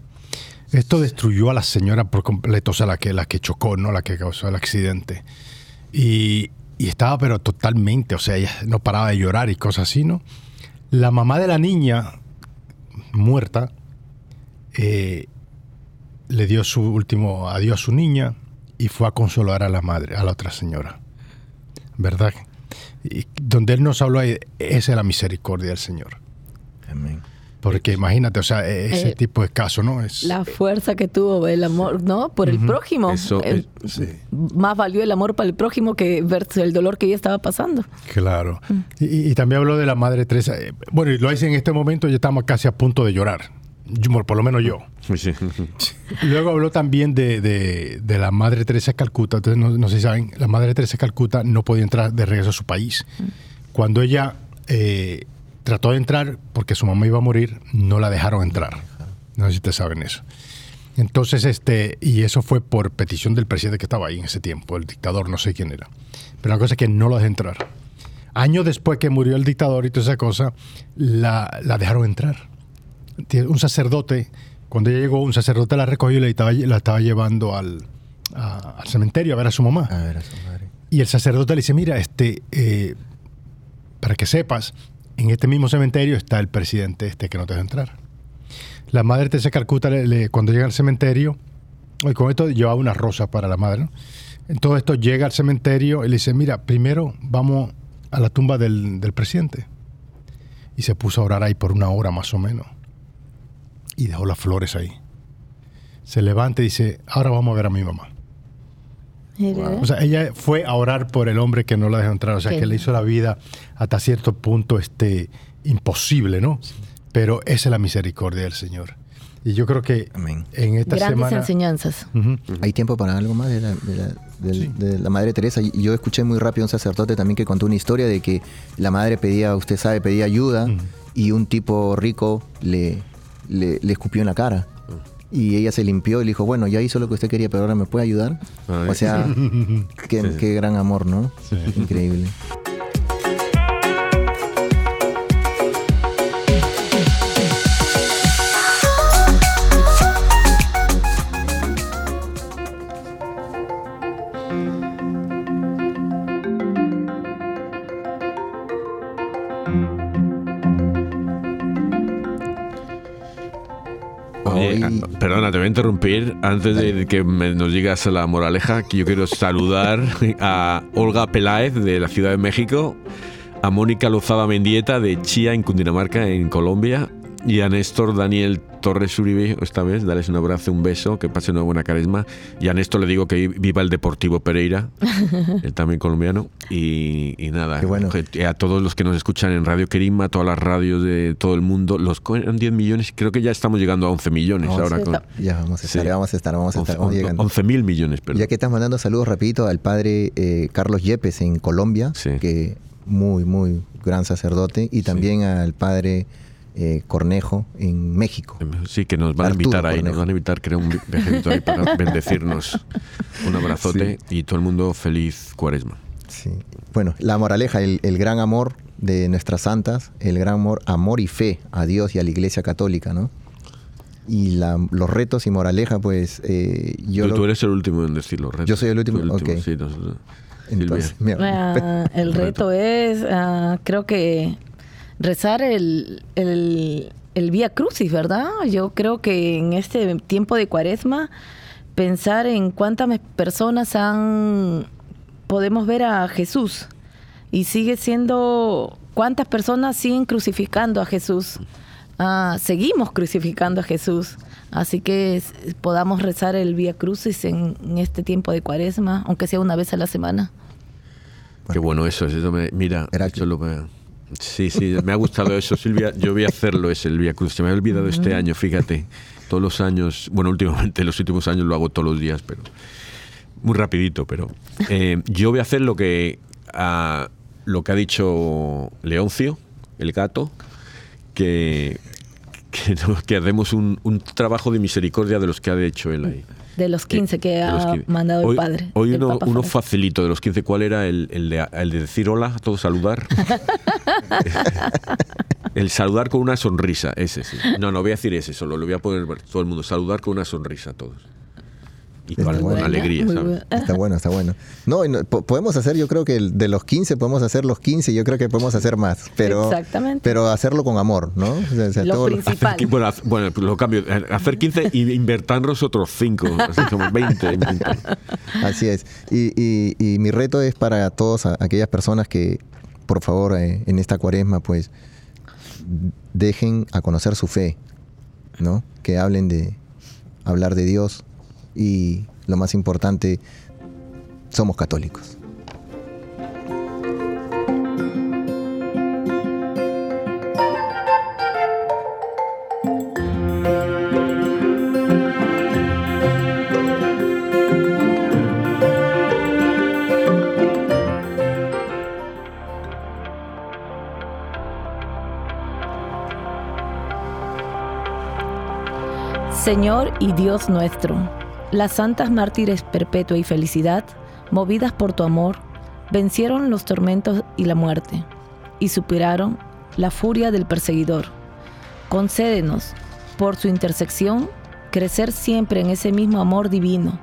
Esto destruyó a la señora por completo, o sea, la que, la que chocó, ¿no? La que causó el accidente. Y, y estaba pero totalmente, o sea, ella no paraba de llorar y cosas así, ¿no? La mamá de la niña muerta eh, le dio su último adiós a su niña y fue a consolar a la madre, a la otra señora. ¿Verdad? Y donde él nos habló ahí, esa es la misericordia del Señor. Amén. Porque imagínate, o sea, e-, ese Eh, tipo de caso, ¿no? Es, La fuerza que tuvo el amor, ¿no? Por el prójimo. Eso El- sí, más valió el amor para el prójimo que ver el dolor que ella estaba pasando. claro. Y, y también habló de la Madre Teresa. Eh, Bueno, y lo dice en este momento, ya estamos casi a punto de llorar. Yo, por lo menos yo. Sí. [laughs] Luego habló también de, de- de la Madre Teresa de Calcuta. Entonces, no, no sé si saben, la Madre Teresa de Calcuta no podía entrar de regreso a su país. Cuando ella eh, trató de entrar, porque su mamá iba a morir, no la dejaron entrar. No sé si ustedes saben eso. Entonces, este, y eso fue por petición del presidente que estaba ahí en ese tiempo, el dictador, no sé quién era. Pero la cosa es que no la dejó entrar. Años después que murió el dictador y toda esa cosa, la, la dejaron entrar un sacerdote, cuando ella llegó, un sacerdote la recogió y la estaba, la estaba llevando al, a- al cementerio a ver a su mamá. A ver, a su madre. Y el sacerdote le dice, mira, este, eh, para que sepas, en este mismo cementerio está el presidente este que no te deja entrar. La madre Teresa de Calcuta, le- le- cuando llega al cementerio, y con esto llevaba una rosa para la madre, ¿no? En todo esto llega al cementerio y le dice, mira, primero vamos a la tumba del, del presidente. Y se puso a orar ahí por una hora más o menos. Y dejó las flores ahí. Se levanta y dice, ahora vamos a ver a mi mamá. O sea, ella fue a orar por el hombre que no la dejó entrar. O sea, Qué que le hizo la vida hasta cierto punto este, imposible, ¿no? Pero esa es la misericordia del Señor. Y yo creo que Amén. en esta Grandes semana... enseñanzas. Ujú. ¿Hay tiempo para algo más de la, de la- del- de la Madre Teresa? Y Yo escuché muy rápido a un sacerdote también que contó una historia de que la madre pedía, usted sabe, pedía ayuda y un tipo rico le, le, le escupió en la cara. Y ella se limpió y le dijo, bueno, ya hizo lo que usted quería, pero ahora me puede ayudar. Ay. O sea, qué, Sí, sí. qué gran amor, ¿no? Sí. Increíble. Oye, Hoy- ah, perdona, te voy a interrumpir antes de que me- nos digas la moraleja, que yo quiero saludar [laughs] a Olga Peláez de la Ciudad de México, a Mónica Lozada Mendieta de Chía en Cundinamarca, en Colombia, y a Néstor Daniel Torres Uribe, esta vez, darles un abrazo, un beso, que pase una buena carisma. Y a Néstor le digo que viva el Deportivo Pereira, [laughs] él también colombiano. Y, y nada, bueno. que- a todos los que nos escuchan en Radio Querima, todas las radios de todo el mundo, los co- eran 10 millones, creo que ya estamos llegando a 11 millones Once. ahora. Sí, Con, Ya vamos a estar, Sí. vamos a estar, vamos a estar, vamos llegando. 11 mil millones, perdón. Ya que estás mandando saludos rapidito al padre eh, Carlos Yepes en Colombia, Sí. que muy, muy gran sacerdote, y también al padre eh, Cornejo en México. Sí, que nos van a invitar ahí, nos van a invitar, creo, un vi- viajecito ahí para [laughs] bendecirnos. Un abrazote y todo el mundo feliz cuaresma. Sí. Bueno, la moraleja, el, el gran amor de nuestras santas, el gran amor, amor y fe a Dios y a la Iglesia Católica, ¿no? Y la- los retos y moraleja, pues eh, yo... tú, lo- tú eres el último en decirlo, Red. Yo soy el último, Tú ok. sí, entonces, mira, el [laughs] reto es, ah, creo que rezar el, el, el Vía Crucis, ¿verdad? Yo creo que en este tiempo de cuaresma, pensar en cuántas personas han, podemos ver a Jesús y sigue siendo, cuántas personas siguen crucificando a Jesús. Ah, seguimos crucificando a Jesús. Así que podamos rezar el Vía Crucis en, en este tiempo de cuaresma, aunque sea una vez a la semana. Qué bueno eso, es, eso me- mira, Heraclio. eso lo me- sí, sí, me ha gustado eso, Silvia. Yo voy a hacerlo, es el Vía Cruz. Se me había olvidado este año, fíjate. Todos los años, bueno, últimamente, los últimos años lo hago todos los días, pero muy rapidito, pero eh, yo voy a hacer lo que, ah, lo que ha dicho Leoncio, el gato, que, que, no- [laughs] que hacemos un, un trabajo de misericordia de los que ha hecho él ahí. De los 15 que De los ha 15. mandado hoy, el padre. Hoy uno, uno facilito de los 15, ¿cuál era el, el de, el de decir hola, a todos saludar? [laughs] el saludar con una sonrisa, ese sí. No, no voy a decir ese solo, lo voy a poner todo el mundo. Saludar con una sonrisa a todos. Y Está con, alegría. Está bueno, está bueno. No, podemos hacer, yo creo que de los 15 podemos hacer los 15, yo creo que podemos hacer más, pero, Exactamente. pero hacerlo con amor, ¿no? O sea, Lo todo lo- principal. Hacer bueno, bueno, lo cambio. eh, Hacer 15 y invertirnos otros 5. Así como 20. 20. Así es. Y, y- y mi reto es para todas a- aquellas personas que, por favor, eh, en esta cuaresma, pues, dejen a conocer su fe, ¿no? Que hablen de hablar de Dios y lo más importante, somos católicos. Señor y Dios nuestro, las santas mártires perpetua y felicidad, movidas por tu amor, vencieron los tormentos y la muerte, y superaron la furia del perseguidor. Concédenos, por su intersección, crecer siempre en ese mismo amor divino,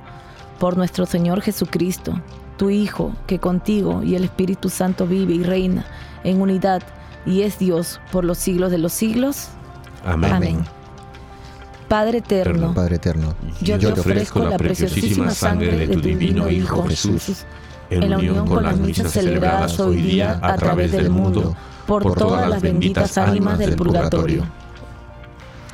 por nuestro Señor Jesucristo, tu Hijo, que contigo y el Espíritu Santo vive y reina en unidad y es Dios por los siglos de los siglos. Amén. Amén. Padre eterno, Padre eterno, yo, te ofrezco la preciosísima sangre de tu divino Hijo Jesús, en la unión con las misas celebradas hoy día a través del mundo, por todas las benditas ánimas del purgatorio.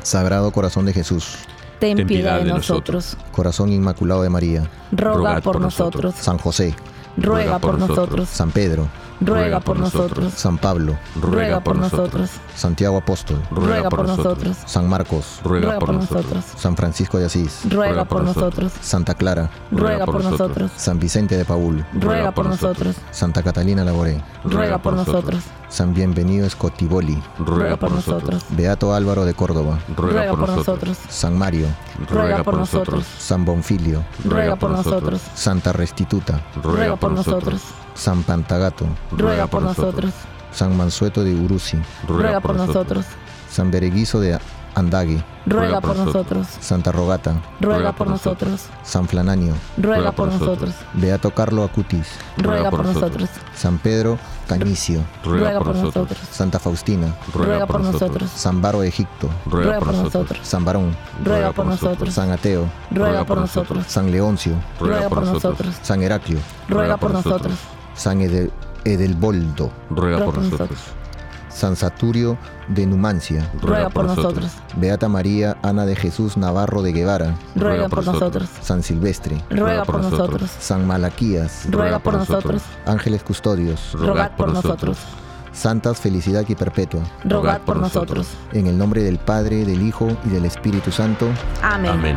Sagrado Corazón de Jesús, Ten piedad de nosotros, Corazón Inmaculado de María, roga por nosotros, San José, ruega por nosotros, San Pedro, ruega por nosotros, San Pablo, ruega por nosotros, Santiago Apóstol, ruega por nosotros, San Marcos, ruega por nosotros, San Francisco de Asís, ruega por nosotros, Santa Clara, ruega por nosotros, San Vicente de Paul, ruega por nosotros, Santa Catalina Laboré, ruega por nosotros, San Bienvenido Scotiboli, ruega por nosotros, Beato Álvaro de Córdoba, ruega por nosotros, San Mario, ruega por nosotros, San Bonfilio, ruega por nosotros, Santa Restituta, ruega por nosotros, San Pantagato, ruega por nosotros, San Mansueto de Uruzi, ruega por nosotros, San Bereguizo de Andague, ruega por nosotros, Santa Rogata, ruega por nosotros, San Flananio, ruega por nosotros, Beato Carlo Acutis, ruega por nosotros, San Pedro Canicio, ruega por nosotros, Santa Faustina, ruega por nosotros, San Baro de Egipto, ruega por nosotros, San Barón, ruega por nosotros, San Ateo, ruega por nosotros, San Leoncio, ruega por nosotros, San Heraclio, ruega por nosotros, San Ede- Edelboldo, Ruega ruega por por nosotros. nosotros, San Saturio de Numancia, ruega por nosotros, Beata María Ana de Jesús Navarro de Guevara, ruega por nosotros, San Silvestre, ruega por nosotros, San Malaquías, ruega por nosotros, Ángeles Custodios, rogad por nosotros, Santas Felicidad y Perpetua, rogad por nosotros. en el nombre del Padre, del Hijo y del Espíritu Santo. Amén. Amén.